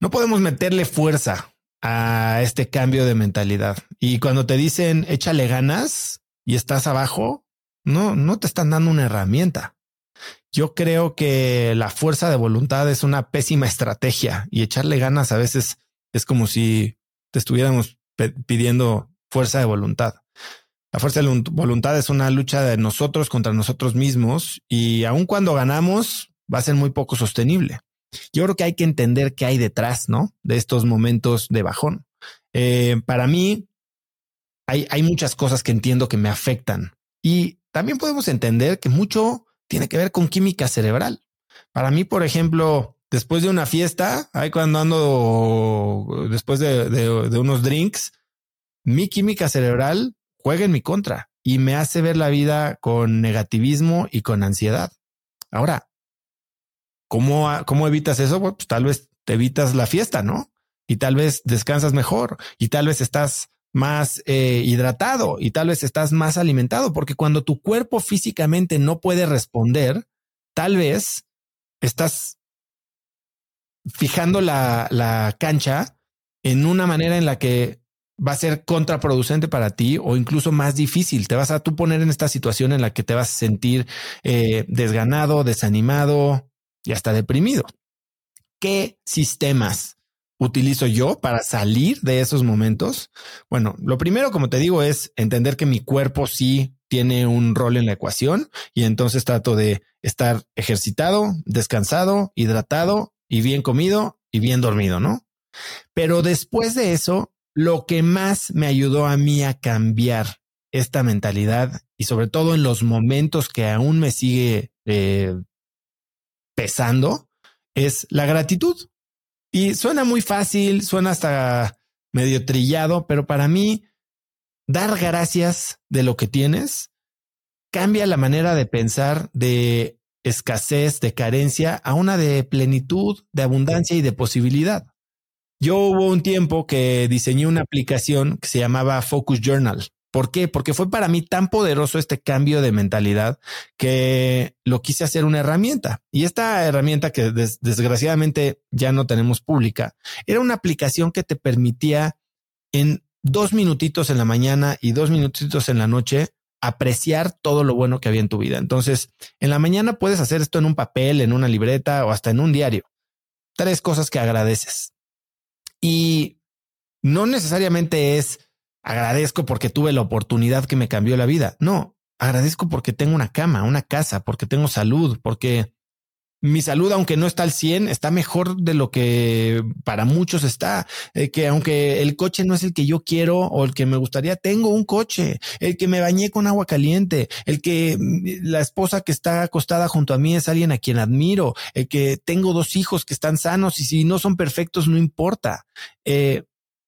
no podemos meterle fuerza a este cambio de mentalidad. Y cuando te dicen échale ganas y estás abajo, no, no te están dando una herramienta. Yo creo que la fuerza de voluntad es una pésima estrategia y echarle ganas a veces es como si te estuviéramos pidiendo fuerza de voluntad. La fuerza de voluntad es una lucha de nosotros contra nosotros mismos y aun cuando ganamos va a ser muy poco sostenible. Yo creo que hay que entender qué hay detrás, ¿no? De estos momentos de bajón. Eh, para mí, hay, hay muchas cosas que entiendo que me afectan y también podemos entender que mucho tiene que ver con química cerebral. Para mí, por ejemplo, después de una fiesta, ahí cuando ando después de, unos drinks, mi química cerebral juega en mi contra y me hace ver la vida con negativismo y con ansiedad. Ahora, ¿cómo, cómo evitas eso? Pues tal vez te evitas la fiesta, ¿no? Y tal vez descansas mejor y tal vez estás más eh, hidratado y tal vez estás más alimentado, porque cuando tu cuerpo físicamente no puede responder, tal vez estás fijando la, la cancha en una manera en la que va a ser contraproducente para ti o incluso más difícil. Te vas a tú poner en esta situación en la que te vas a sentir eh, desganado, desanimado y hasta deprimido. ¿Qué sistemas utilizo yo para salir de esos momentos? Bueno, lo primero, como te digo, es entender que mi cuerpo sí tiene un rol en la ecuación y entonces trato de estar ejercitado, descansado, hidratado y bien comido y bien dormido, ¿no? Pero después de eso, lo que más me ayudó a mí a cambiar esta mentalidad y sobre todo en los momentos que aún me sigue eh, pesando es la gratitud. Y suena muy fácil, suena hasta medio trillado, pero para mí dar gracias de lo que tienes cambia la manera de pensar de escasez, de carencia, a una de plenitud, de abundancia y de posibilidad. Yo hubo un tiempo que diseñé una aplicación que se llamaba Focus Journal. ¿Por qué? Porque fue para mí tan poderoso este cambio de mentalidad que lo quise hacer una herramienta. Y esta herramienta que desgraciadamente ya no tenemos pública, era una aplicación que te permitía en dos minutitos en la mañana y dos minutitos en la noche apreciar todo lo bueno que había en tu vida. Entonces, en la mañana puedes hacer esto en un papel, en una libreta o hasta en un diario. Tres cosas que agradeces. Y no necesariamente es agradezco porque tuve la oportunidad que me cambió la vida. No, agradezco porque tengo una cama, una casa, porque tengo salud, porque mi salud, aunque no está al 100, está mejor de lo que para muchos está. Eh, que aunque el coche no es el que yo quiero o el que me gustaría, tengo un coche, el que me bañé con agua caliente, el que mm, la esposa que está acostada junto a mí es alguien a quien admiro, el que tengo dos hijos que están sanos y si no son perfectos, no importa. Eh,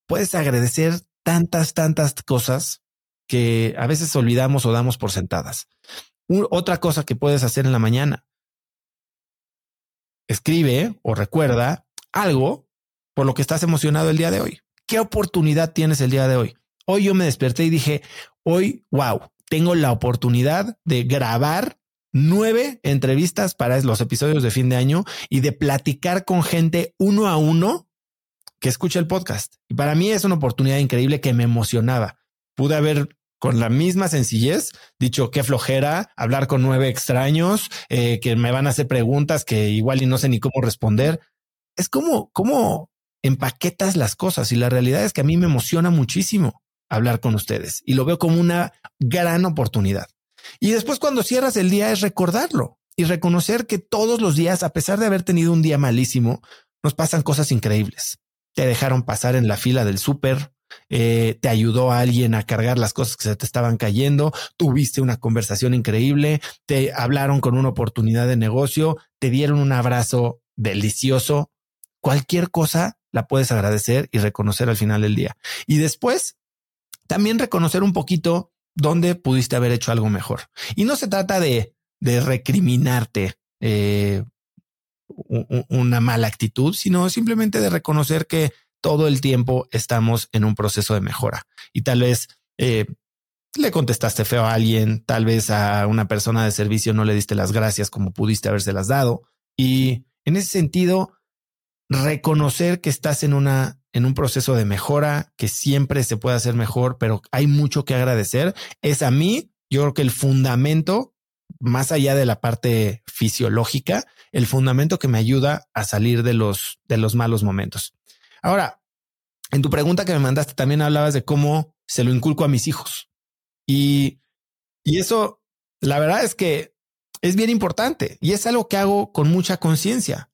puedes agradecer tantas, tantas cosas que a veces olvidamos o damos por sentadas. otra cosa que puedes hacer en la mañana escribe o recuerda algo por lo que estás emocionado el día de hoy. ¿Qué oportunidad tienes el día de hoy? Hoy yo me desperté y dije, hoy, wow, tengo la oportunidad de grabar nueve entrevistas para los episodios de fin de año y de platicar con gente uno a uno que escucha el podcast. Y para mí es una oportunidad increíble que me emocionaba. Pude haber con la misma sencillez, dicho qué flojera hablar con nueve extraños eh, que me van a hacer preguntas que igual y no sé ni cómo responder. Es como, como empaquetas las cosas y la realidad es que a mí me emociona muchísimo hablar con ustedes y lo veo como una gran oportunidad. Y después cuando cierras el día es recordarlo y reconocer que todos los días, a pesar de haber tenido un día malísimo, nos pasan cosas increíbles. Te dejaron pasar en la fila del súper, eh, te ayudó a alguien a cargar las cosas que se te estaban cayendo, tuviste una conversación increíble, te hablaron con una oportunidad de negocio, te dieron un abrazo delicioso. Cualquier cosa la puedes agradecer y reconocer al final del día. Y después, también reconocer un poquito dónde pudiste haber hecho algo mejor. Y no se trata de, de recriminarte eh, una mala actitud, sino simplemente de reconocer que todo el tiempo estamos en un proceso de mejora y tal vez eh, le contestaste feo a alguien, tal vez a una persona de servicio no le diste las gracias como pudiste habérselas dado. Y en ese sentido, reconocer que estás en una en un proceso de mejora, que siempre se puede hacer mejor, pero hay mucho que agradecer, es a mí, yo creo que el fundamento, más allá de la parte fisiológica, el fundamento que me ayuda a salir de los, de los malos momentos. Ahora, en tu pregunta que me mandaste también hablabas de cómo se lo inculco a mis hijos. Y, y eso, la verdad es que es bien importante y es algo que hago con mucha conciencia.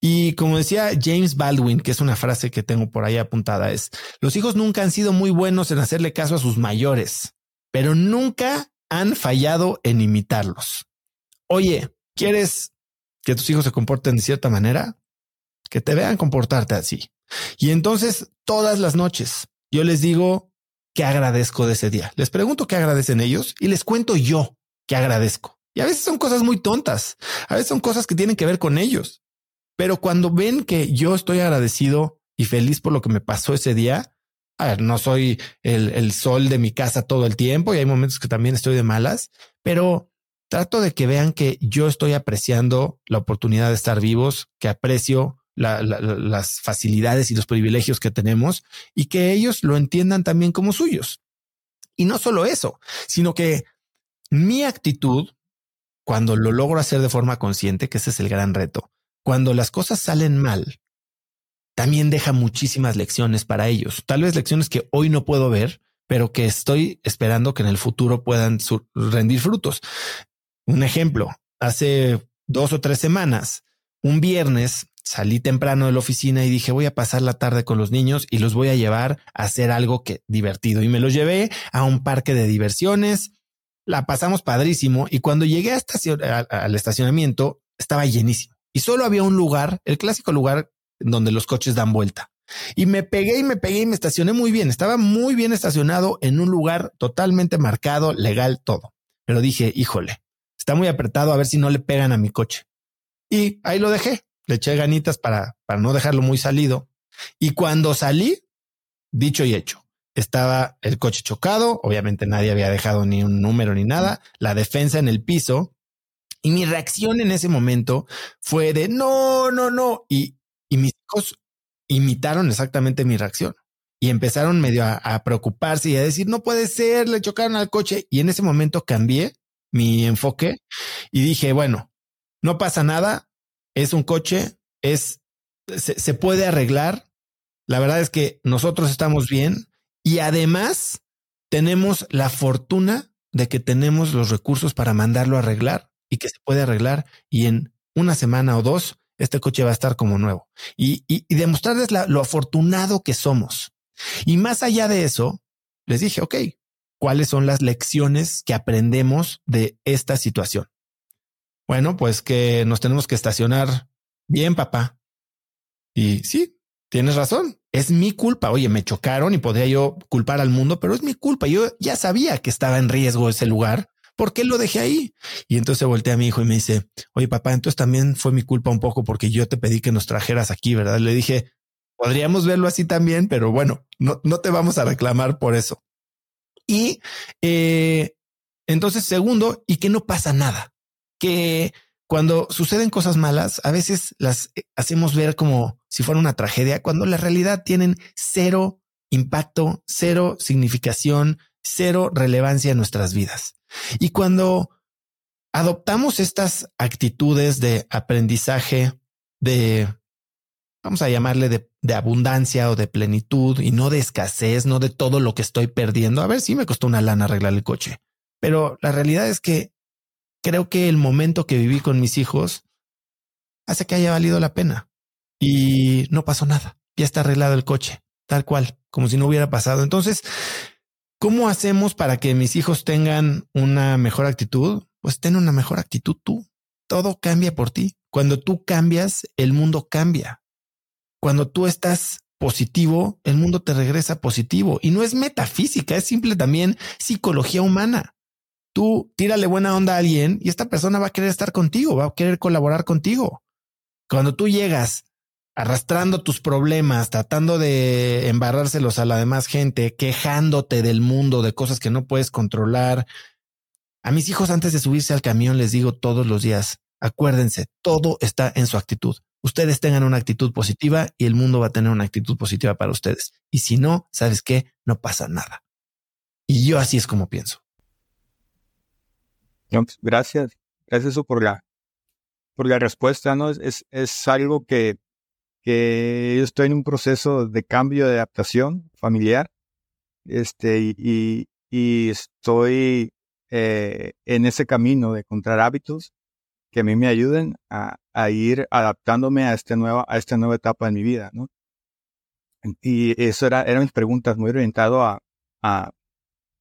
Y como decía James Baldwin, que es una frase que tengo por ahí apuntada, es, los hijos nunca han sido muy buenos en hacerle caso a sus mayores, pero nunca han fallado en imitarlos. Oye, ¿quieres que tus hijos se comporten de cierta manera? Que te vean comportarte así. Y entonces todas las noches yo les digo que agradezco de ese día. Les pregunto qué agradecen ellos y les cuento yo qué agradezco. Y a veces son cosas muy tontas. A veces son cosas que tienen que ver con ellos. Pero cuando ven que yo estoy agradecido y feliz por lo que me pasó ese día, a ver, no soy el, el sol de mi casa todo el tiempo y hay momentos que también estoy de malas, pero trato de que vean que yo estoy apreciando la oportunidad de estar vivos, que aprecio las facilidades y los privilegios que tenemos y que ellos lo entiendan también como suyos. Y no solo eso, sino que mi actitud, cuando lo logro hacer de forma consciente, que ese es el gran reto, cuando las cosas salen mal, también deja muchísimas lecciones para ellos. Tal vez lecciones que hoy no puedo ver, pero que estoy esperando que en el futuro puedan rendir frutos. Un ejemplo, hace dos o tres semanas, un viernes salí temprano de la oficina y dije voy a pasar la tarde con los niños y los voy a llevar a hacer algo que divertido y me los llevé a un parque de diversiones. La pasamos padrísimo y cuando llegué a al estacionamiento estaba llenísimo y solo había un lugar, el clásico lugar donde los coches dan vuelta. Y me pegué y me pegué y me estacioné muy bien. Estaba muy bien estacionado en un lugar totalmente marcado, legal, todo. Pero dije, híjole, está muy apretado a ver si no le pegan a mi coche. Y ahí lo dejé le eché ganitas para, para no dejarlo muy salido. Y cuando salí, dicho y hecho, estaba el coche chocado, obviamente nadie había dejado ni un número ni nada, la defensa en el piso. Y mi reacción en ese momento fue de no, no, no. Y, y mis hijos imitaron exactamente mi reacción y empezaron medio a, a, preocuparse y a decir no puede ser, le chocaron al coche. Y en ese momento cambié mi enfoque y dije, bueno, no pasa nada, es un coche, es, se, puede arreglar. La verdad es que nosotros estamos bien y además tenemos la fortuna de que tenemos los recursos para mandarlo a arreglar y que se puede arreglar y en una semana o dos este coche va a estar como nuevo y, y, demostrarles lo afortunado que somos. Y más allá de eso, les dije, ok, ¿cuáles son las lecciones que aprendemos de esta situación? Bueno, pues que nos tenemos que estacionar bien, papá. Y sí, tienes razón. Es mi culpa. Oye, me chocaron y podría yo culpar al mundo, pero es mi culpa. Yo ya sabía que estaba en riesgo ese lugar. ¿Por qué lo dejé ahí? Y entonces volteé a mi hijo y me dice, oye, papá, entonces también fue mi culpa un poco porque yo te pedí que nos trajeras aquí, ¿verdad? Le dije, podríamos verlo así también, pero bueno, no, no te vamos a reclamar por eso. Y eh, entonces, segundo, y que no pasa nada que cuando suceden cosas malas, a veces las eh, hacemos ver como si fuera una tragedia, cuando la realidad tienen cero impacto, cero significación, cero relevancia en nuestras vidas. Y cuando adoptamos estas actitudes de aprendizaje, de, vamos a llamarle de, de, abundancia o de plenitud y no de escasez, no de todo lo que estoy perdiendo. A ver si me costó una lana arreglar el coche, pero la realidad es que creo que el momento que viví con mis hijos hace que haya valido la pena y no pasó nada. Ya está arreglado el coche, tal cual, como si no hubiera pasado. Entonces, ¿cómo hacemos para que mis hijos tengan una mejor actitud? Pues ten una mejor actitud tú. Todo cambia por ti. Cuando tú cambias, el mundo cambia. Cuando tú estás positivo, el mundo te regresa positivo. Y no es metafísica, es simple también psicología humana. Tú tírale buena onda a alguien y esta persona va a querer estar contigo, va a querer colaborar contigo. Cuando tú llegas arrastrando tus problemas, tratando de embarrárselos a la demás gente, quejándote del mundo, de cosas que no puedes controlar. A mis hijos antes de subirse al camión les digo todos los días, acuérdense, todo está en su actitud. Ustedes tengan una actitud positiva y el mundo va a tener una actitud positiva para ustedes. Y si no, ¿sabes qué? No pasa nada. Y yo así es como pienso. Pues, gracias. Gracias por la, por la respuesta, ¿no? Es, es algo que, que yo estoy en un proceso de cambio de adaptación familiar. Este, y, y estoy eh, en ese camino de encontrar hábitos que a mí me ayuden a, a, ir adaptándome a, este nuevo, a esta nueva etapa de mi vida, ¿no? Y eso era, eran mis preguntas muy orientado a, a,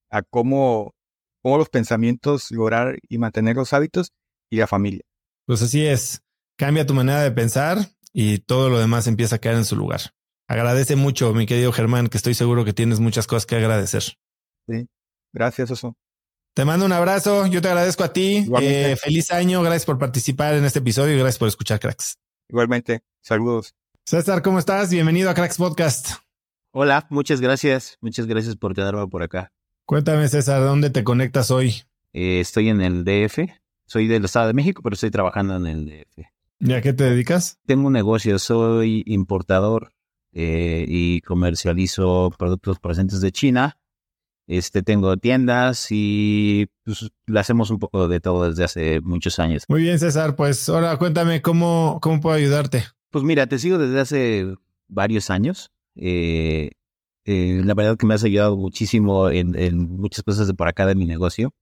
a cómo cómo los pensamientos lograr y mantener los hábitos y la familia. Pues así es. Cambia tu manera de pensar y todo lo demás empieza a caer en su lugar. Agradece mucho, mi querido Germán, que estoy seguro que tienes muchas cosas que agradecer. Sí, gracias, Oso. Te mando un abrazo, yo te agradezco a ti. Eh, feliz año, gracias por participar en este episodio y gracias por escuchar Cracks. Igualmente, saludos. César, ¿cómo estás? Bienvenido a Cracks Podcast. Hola, muchas gracias. Muchas gracias por quedarme por acá. Cuéntame, César, ¿dónde te conectas hoy? Eh, estoy en el DF. Soy del Estado de México, pero estoy trabajando en el DF. ¿Y a qué te dedicas? Tengo un negocio, soy importador eh, y comercializo productos procedentes de China. Este, tengo tiendas y pues, le hacemos un poco de todo desde hace muchos años. Muy bien, César. Pues ahora cuéntame cómo, cómo puedo ayudarte. Pues mira, te sigo desde hace varios años. Eh, eh, la verdad que me has ayudado muchísimo en, en, muchas cosas de por acá de mi negocio.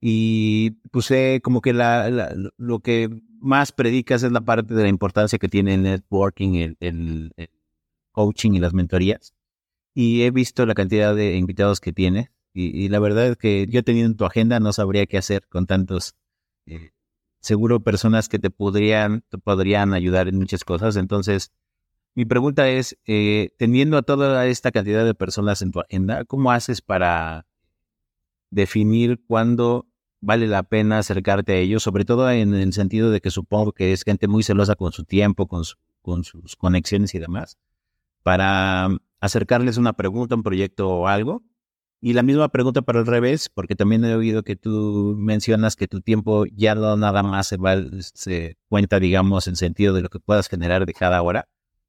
Y puse como que la, lo que más predicas es la parte de la importancia que tiene el networking, el, el, el, coaching y las mentorías. Y he visto la cantidad de invitados que tiene. Y, y la verdad es que yo teniendo tu agenda no sabría qué hacer con tantos, eh, seguro personas que te podrían, te podrían ayudar en muchas cosas. Entonces, mi pregunta es, eh, teniendo a toda esta cantidad de personas en tu agenda, ¿cómo haces para definir cuándo vale la pena acercarte a ellos? Sobre todo en el sentido de que supongo que es gente muy celosa con su tiempo, con, su, con sus conexiones y demás, para acercarles una pregunta, un proyecto o algo. Y la misma pregunta para el revés, porque también he oído que tú mencionas que tu tiempo ya no nada más se, va, se cuenta, digamos, en sentido de lo que puedas generar de cada hora,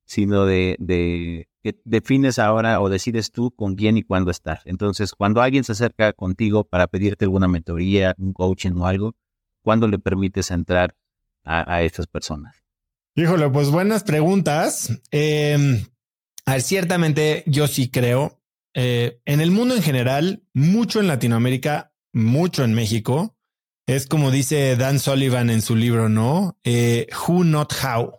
sino de, de, que defines ahora o decides tú con quién y cuándo estar. Entonces, cuando alguien se acerca contigo para pedirte alguna mentoría, un coaching o algo, ¿cuándo le permites entrar a, a estas personas? Híjole, pues buenas preguntas. Eh, a ver, ciertamente yo sí creo, eh, en el mundo en general, mucho en Latinoamérica, mucho en México, es como dice Dan Sullivan en su libro, ¿no? Eh, who, not how.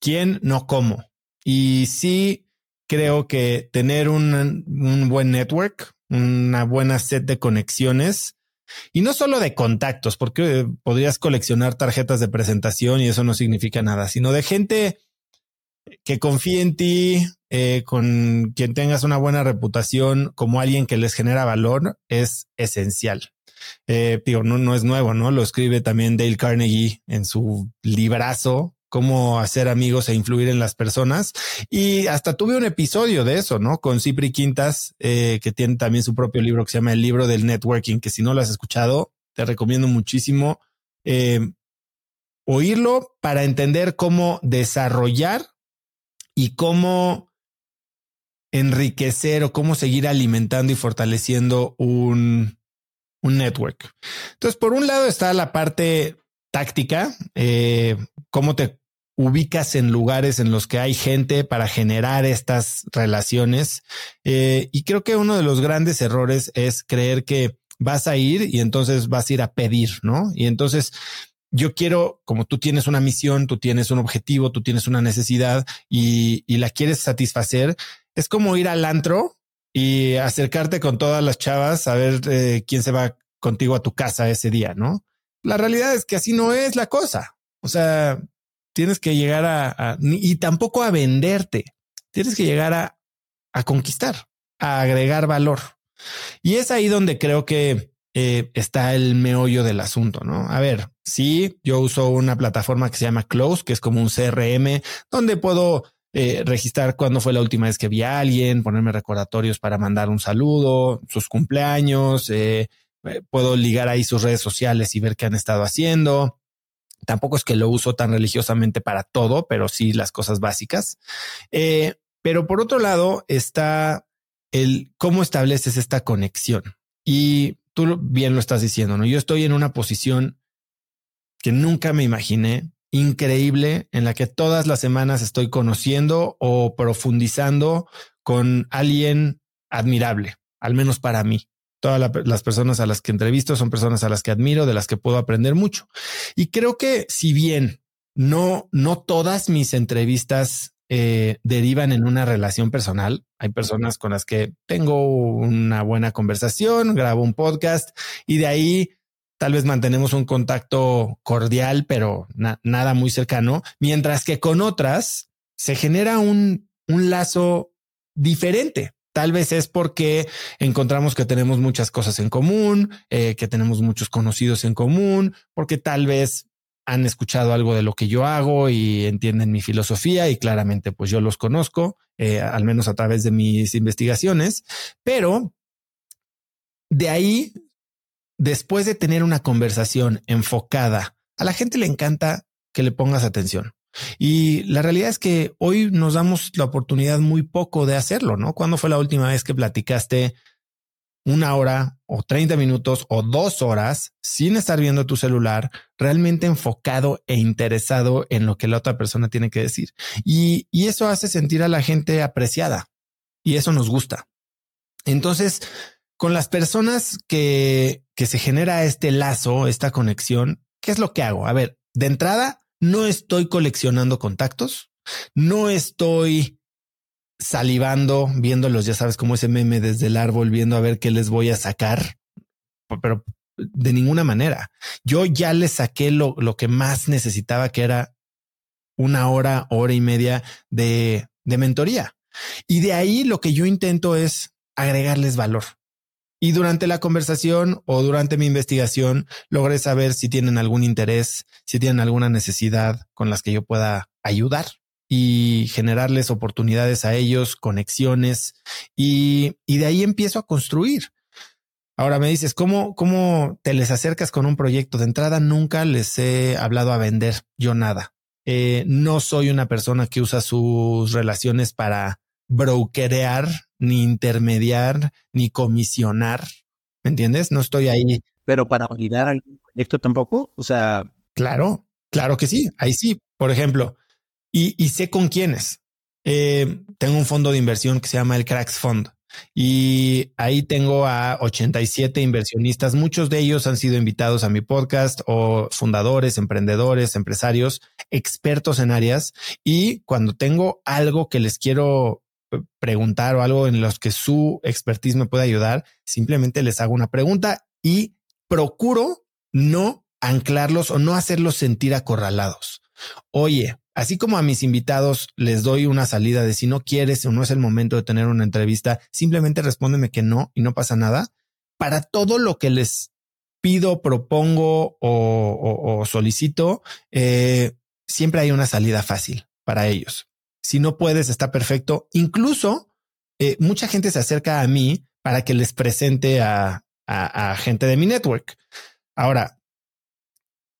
¿Quién, no cómo? Y sí creo que tener un, un buen network, una buena set de conexiones, y no solo de contactos, porque podrías coleccionar tarjetas de presentación y eso no significa nada, sino de gente que confíe en ti, eh, con quien tengas una buena reputación como alguien que les genera valor, es esencial. Eh, digo, no, no es nuevo, ¿no? Lo escribe también Dale Carnegie en su librazo cómo hacer amigos e influir en las personas. Y hasta tuve un episodio de eso, ¿no? Con Cipri Quintas, eh, que tiene también su propio libro que se llama El libro del networking, que si no lo has escuchado, te recomiendo muchísimo eh, oírlo para entender cómo desarrollar y cómo enriquecer o cómo seguir alimentando y fortaleciendo un, un network. Entonces, por un lado está la parte táctica, eh, cómo te ubicas en lugares en los que hay gente para generar estas relaciones. Eh, y creo que uno de los grandes errores es creer que vas a ir y entonces vas a ir a pedir, ¿no? Y entonces yo quiero, como tú tienes una misión, tú tienes un objetivo, tú tienes una necesidad y, la quieres satisfacer, es como ir al antro y acercarte con todas las chavas a ver eh, quién se va contigo a tu casa ese día, ¿no? La realidad es que así no es la cosa. O sea, tienes que llegar a, y tampoco a venderte. Tienes que llegar a, a conquistar, a agregar valor. Y es ahí donde creo que eh, está el meollo del asunto, ¿no? A ver, sí, yo uso una plataforma que se llama Close, que es como un CRM, donde puedo eh, registrar cuándo fue la última vez que vi a alguien, ponerme recordatorios para mandar un saludo, sus cumpleaños, eh, puedo ligar ahí sus redes sociales y ver qué han estado haciendo. Tampoco es que lo uso tan religiosamente para todo, pero sí las cosas básicas. pero por otro lado está el cómo estableces esta conexión. Y tú bien lo estás diciendo, ¿no? Yo estoy en una posición que nunca me imaginé, increíble, en la que todas las semanas estoy conociendo o profundizando con alguien admirable, al menos para mí. Todas las personas a las que entrevisto son personas a las que admiro, de las que puedo aprender mucho. Y creo que si bien no, no todas mis entrevistas eh, derivan en una relación personal. Hay personas con las que tengo una buena conversación, grabo un podcast y de ahí tal vez mantenemos un contacto cordial, pero nada muy cercano, mientras que con otras se genera un, un lazo diferente. Tal vez es porque encontramos que tenemos muchas cosas en común, eh, que tenemos muchos conocidos en común, porque tal vez han escuchado algo de lo que yo hago y entienden mi filosofía y claramente pues yo los conozco, eh, al menos a través de mis investigaciones, pero de ahí, después de tener una conversación enfocada, a la gente le encanta que le pongas atención. Y la realidad es que hoy nos damos la oportunidad muy poco de hacerlo, ¿no? ¿Cuándo fue la última vez que platicaste una hora o 30 minutos o dos horas sin estar viendo tu celular, realmente enfocado e interesado en lo que la otra persona tiene que decir. Y, eso hace sentir a la gente apreciada y eso nos gusta. Entonces, con las personas que, que se genera este lazo, esta conexión, ¿qué es lo que hago? A ver, de entrada, no estoy coleccionando contactos, no estoy salivando, viéndolos, ya sabes, como ese meme desde el árbol, viendo a ver qué les voy a sacar, pero de ninguna manera. Yo ya les saqué lo, lo que más necesitaba, que era una hora, hora y media de, de mentoría. Y de ahí lo que yo intento es agregarles valor. Y durante la conversación o durante mi investigación logré saber si tienen algún interés, si tienen alguna necesidad con las que yo pueda ayudar y generarles oportunidades a ellos, conexiones y, de ahí empiezo a construir. Ahora me dices, ¿cómo, ¿cómo te les acercas con un proyecto? De entrada nunca les he hablado a vender yo nada. Eh, no soy una persona que usa sus relaciones para brokerear, ni intermediar, ni comisionar. ¿Me entiendes? No estoy ahí. Pero para validar algún proyecto tampoco. O sea, claro, claro que sí. Ahí sí. Por ejemplo, y, sé con quiénes. Eh, tengo un fondo de inversión que se llama el Cracks Fund y ahí tengo a 87 inversionistas. Muchos de ellos han sido invitados a mi podcast o fundadores, emprendedores, empresarios, expertos en áreas. Y cuando tengo algo que les quiero preguntar o algo en los que su expertise me puede ayudar, simplemente les hago una pregunta y procuro no anclarlos o no hacerlos sentir acorralados. Oye, Así como a mis invitados les doy una salida de si no quieres o no es el momento de tener una entrevista, simplemente respóndeme que no y no pasa nada. Para todo lo que les pido, propongo o, solicito, eh, siempre hay una salida fácil para ellos. Si no puedes, está perfecto. Incluso eh, mucha gente se acerca a mí para que les presente a, gente de mi network. Ahora,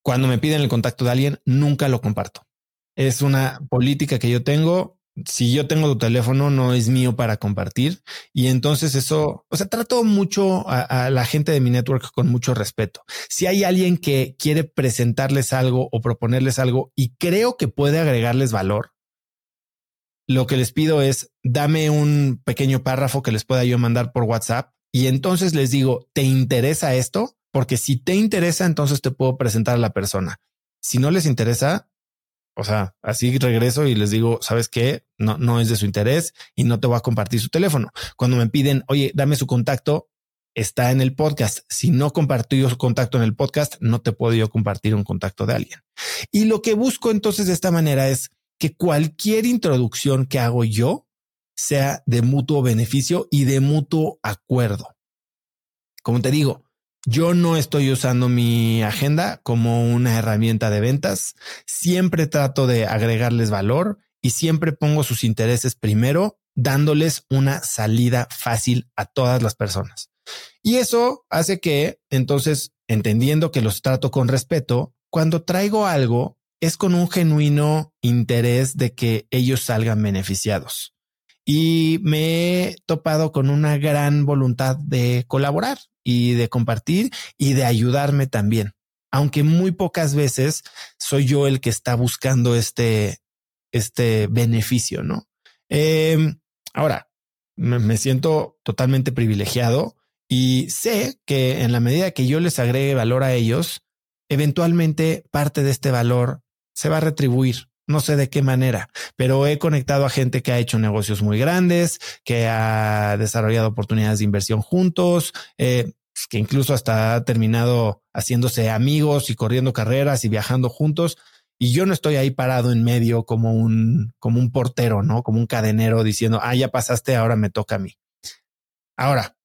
cuando me piden el contacto de alguien, nunca lo comparto es una política que yo tengo. si yo tengo tu teléfono, no es mío para compartir. Y entonces eso, o sea, trato mucho a, la gente de mi network con mucho respeto. Si hay alguien que quiere presentarles algo o proponerles algo y creo que puede agregarles valor, lo que les pido es dame un pequeño párrafo que les pueda yo mandar por WhatsApp y entonces les digo, ¿te interesa esto? Porque si te interesa, entonces te puedo presentar a la persona. Si no les interesa, o sea, así regreso y les digo, ¿sabes qué? No, no es de su interés y no te voy a compartir su teléfono. Cuando me piden, oye, dame su contacto, está en el podcast. Si no compartí su contacto en el podcast, no te puedo yo compartir un contacto de alguien. Y lo que busco entonces de esta manera es que cualquier introducción que hago yo sea de mutuo beneficio y de mutuo acuerdo. Como te digo, yo no estoy usando mi agenda como una herramienta de ventas. Siempre trato de agregarles valor y siempre pongo sus intereses primero, dándoles una salida fácil a todas las personas. Y eso hace que, entonces, entendiendo que los trato con respeto, cuando traigo algo, es con un genuino interés de que ellos salgan beneficiados. Y me he topado con una gran voluntad de colaborar y de compartir y de ayudarme también. Aunque muy pocas veces soy yo el que está buscando este, este beneficio, ¿no? Em, ahora, me siento totalmente privilegiado y sé que en la medida que yo les agregue valor a ellos, eventualmente parte de este valor se va a retribuir. No sé de qué manera, pero he conectado a gente que ha hecho negocios muy grandes, que ha desarrollado oportunidades de inversión juntos, eh, que incluso hasta ha terminado haciéndose amigos y corriendo carreras y viajando juntos. Y yo no estoy ahí parado en medio como un, como un portero, ¿no? Como un cadenero diciendo, ah, ya pasaste, ahora me toca a mí. Ahora,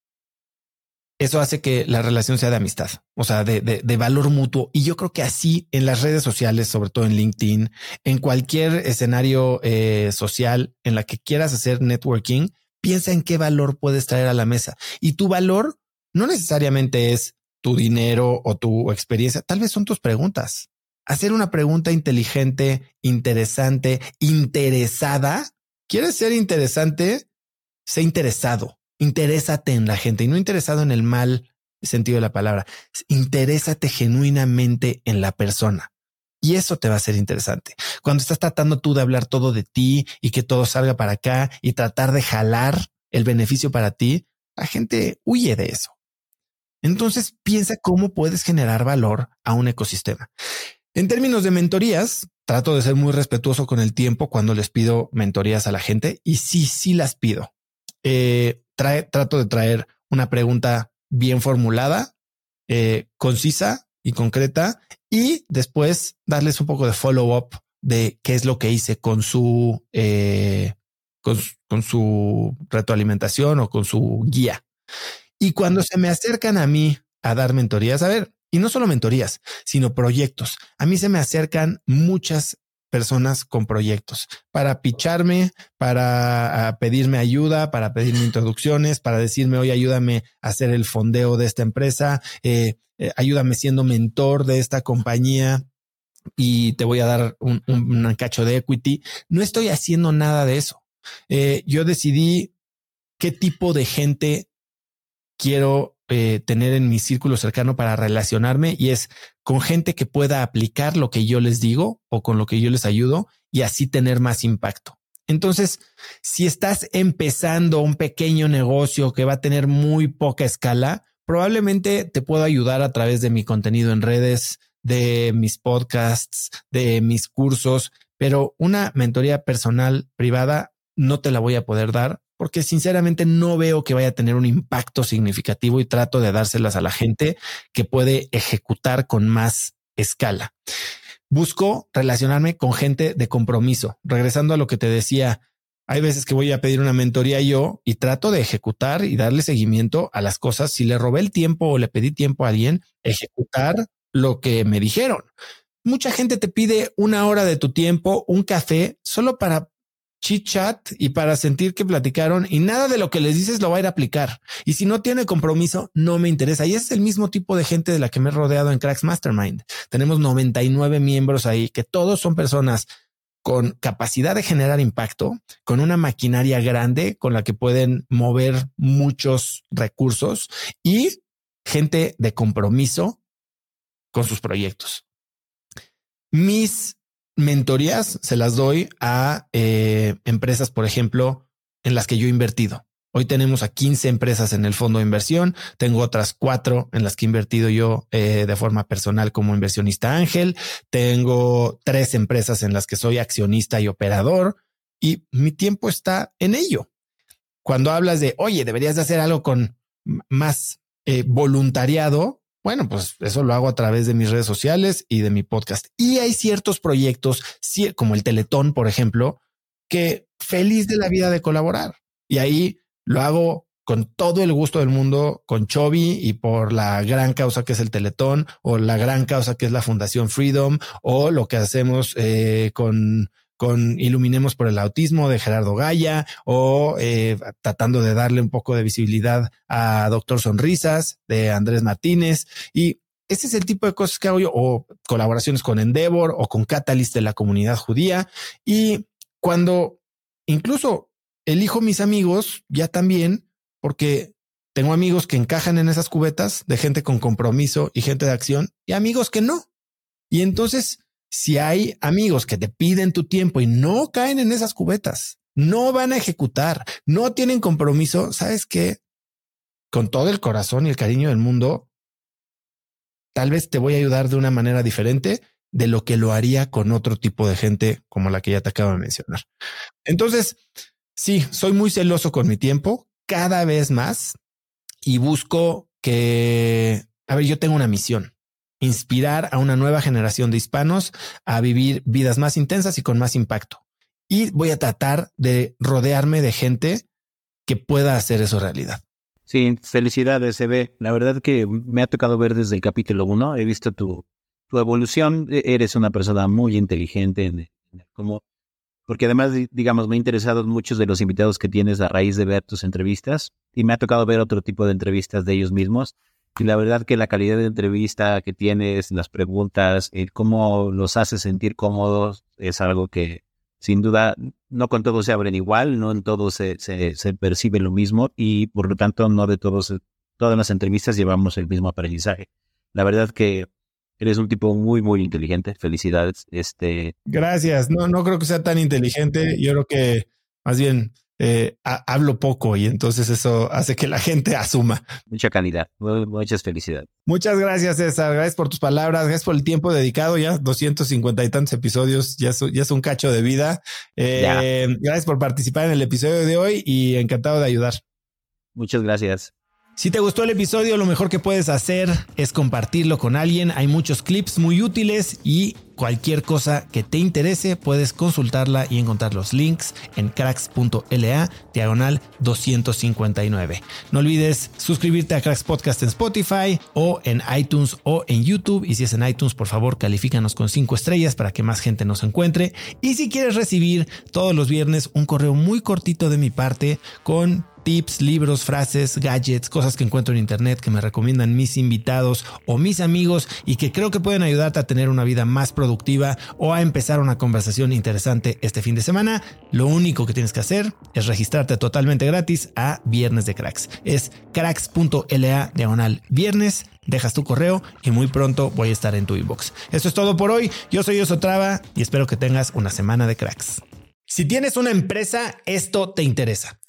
eso hace que la relación sea de amistad, o sea, de, de, valor mutuo. Y yo creo que así en las redes sociales, sobre todo en LinkedIn, en cualquier escenario eh, social en la que quieras hacer networking, piensa en qué valor puedes traer a la mesa. Y tu valor no necesariamente es tu dinero o tu experiencia, tal vez son tus preguntas. Hacer una pregunta inteligente, interesante, interesada. ¿Quieres ser interesante? Sé interesado interésate en la gente y no interesado en el mal sentido de la palabra. Interésate genuinamente en la persona. Y eso te va a ser interesante. Cuando estás tratando tú de hablar todo de ti y que todo salga para acá y tratar de jalar el beneficio para ti, la gente huye de eso. Entonces piensa cómo puedes generar valor a un ecosistema. En términos de mentorías, trato de ser muy respetuoso con el tiempo cuando les pido mentorías a la gente y sí, sí las pido. Eh, trato de traer una pregunta bien formulada, eh, concisa y concreta, y después darles un poco de follow up de qué es lo que hice con su, eh, con, con su retroalimentación o con su guía. Y cuando se me acercan a mí a dar mentorías, a ver, y no solo mentorías, sino proyectos. A mí se me acercan muchas personas con proyectos para picharme, para ah, pedirme ayuda, para pedirme introducciones, para decirme, oye, ayúdame a hacer el fondeo de esta empresa, eh, eh, ayúdame siendo mentor de esta compañía y te voy a dar un, cacho de equity. No estoy haciendo nada de eso. Eh, yo decidí qué tipo de gente quiero eh, tener en mi círculo cercano para relacionarme y es con gente que pueda aplicar lo que yo les digo o con lo que yo les ayudo y así tener más impacto. Entonces, si estás empezando un pequeño negocio que va a tener muy poca escala, probablemente te puedo ayudar a través de mi contenido en redes, de mis podcasts, de mis cursos, pero una mentoría personal privada no te la voy a poder dar porque sinceramente no veo que vaya a tener un impacto significativo y trato de dárselas a la gente que puede ejecutar con más escala. Busco relacionarme con gente de compromiso. Regresando a lo que te decía, hay veces que voy a pedir una mentoría yo y trato de ejecutar y darle seguimiento a las cosas. Si le robé el tiempo o le pedí tiempo a alguien, ejecutar lo que me dijeron. Mucha gente te pide una hora de tu tiempo, un café, solo para chit chat y para sentir que platicaron y nada de lo que les dices lo va a ir a aplicar. Y si no tiene compromiso, no me interesa. Y es el mismo tipo de gente de la que me he rodeado en Cracks Mastermind. Tenemos 99 miembros ahí que todos son personas con capacidad de generar impacto, con una maquinaria grande con la que pueden mover muchos recursos y gente de compromiso con sus proyectos. Mis mentorías se las doy a eh, empresas, por ejemplo, en las que yo he invertido. Hoy tenemos a 15 empresas en el fondo de inversión. Tengo otras cuatro en las que he invertido yo eh, de forma personal como inversionista ángel. Tengo tres empresas en las que soy accionista y operador y mi tiempo está en ello. Cuando hablas de, oye, deberías de hacer algo con más eh, voluntariado, bueno, pues eso lo hago a través de mis redes sociales y de mi podcast. Y hay ciertos proyectos, como el Teletón, por ejemplo, que feliz de la vida de colaborar. Y ahí lo hago con todo el gusto del mundo con Chovy y por la gran causa que es el Teletón o la gran causa que es la Fundación Freedom o lo que hacemos eh, con con Iluminemos por el Autismo de Gerardo Gaya o eh, tratando de darle un poco de visibilidad a Doctor Sonrisas de Andrés Martínez. Y ese es el tipo de cosas que hago yo, o colaboraciones con Endeavor o con Catalyst de la comunidad judía. Y cuando incluso elijo mis amigos ya también, porque tengo amigos que encajan en esas cubetas de gente con compromiso y gente de acción y amigos que no. Y entonces, si hay amigos que te piden tu tiempo y no caen en esas cubetas, no van a ejecutar, no tienen compromiso, sabes que con todo el corazón y el cariño del mundo, tal vez te voy a ayudar de una manera diferente de lo que lo haría con otro tipo de gente como la que ya te acabo de mencionar. Entonces, Sí, soy muy celoso con mi tiempo, cada vez más, y busco que, a ver, yo tengo una misión, inspirar a una nueva generación de hispanos a vivir vidas más intensas y con más impacto. Y voy a tratar de rodearme de gente que pueda hacer eso realidad. Sí, felicidades, ve. La verdad que me ha tocado ver desde el capítulo uno. He visto tu, tu evolución. E-, eres una persona muy inteligente en, cómo porque además, digamos, me ha interesado muchos de los invitados que tienes a raíz de ver tus entrevistas y me ha tocado ver otro tipo de entrevistas de ellos mismos. Y la verdad que la calidad de entrevista que tienes, las preguntas, el cómo los hace sentir cómodos, es algo que sin duda no con todos se abren igual, no en todos se, se, se percibe lo mismo y por lo tanto no de todos, todas las entrevistas llevamos el mismo aprendizaje. La verdad que Eres un tipo muy, muy inteligente. Felicidades. Este. Gracias. No, no creo que sea tan inteligente. Yo creo que más bien eh, hablo poco y entonces eso hace que la gente asuma. Mucha calidad. Muchas felicidades. Muchas gracias, César. Gracias por tus palabras. Gracias por el tiempo dedicado. Ya 250 y tantos episodios. Ya, ya es un cacho de vida. Eh, gracias por participar en el episodio de hoy y encantado de ayudar. Muchas gracias. Si te gustó el episodio, lo mejor que puedes hacer es compartirlo con alguien. Hay muchos clips muy útiles y cualquier cosa que te interese puedes consultarla y encontrar los links en cracks.la diagonal 259. No olvides suscribirte a Cracks Podcast en Spotify o en iTunes o en YouTube. Y si es en iTunes, por favor, califícanos con 5 estrellas para que más gente nos encuentre. Y si quieres recibir todos los viernes un correo muy cortito de mi parte con tips, libros, frases, gadgets, cosas que encuentro en internet que me recomiendan mis invitados o mis amigos y que creo que pueden ayudarte a tener una vida más productiva o a empezar una conversación interesante este fin de semana. Lo único que tienes que hacer es registrarte totalmente gratis a Viernes de Cracks. Es cracks.la diagonal viernes dejas tu correo y muy pronto voy a estar en tu inbox. Esto es todo por hoy. Yo soy Osotrava y espero que tengas una semana de cracks. Si tienes una empresa, esto te interesa.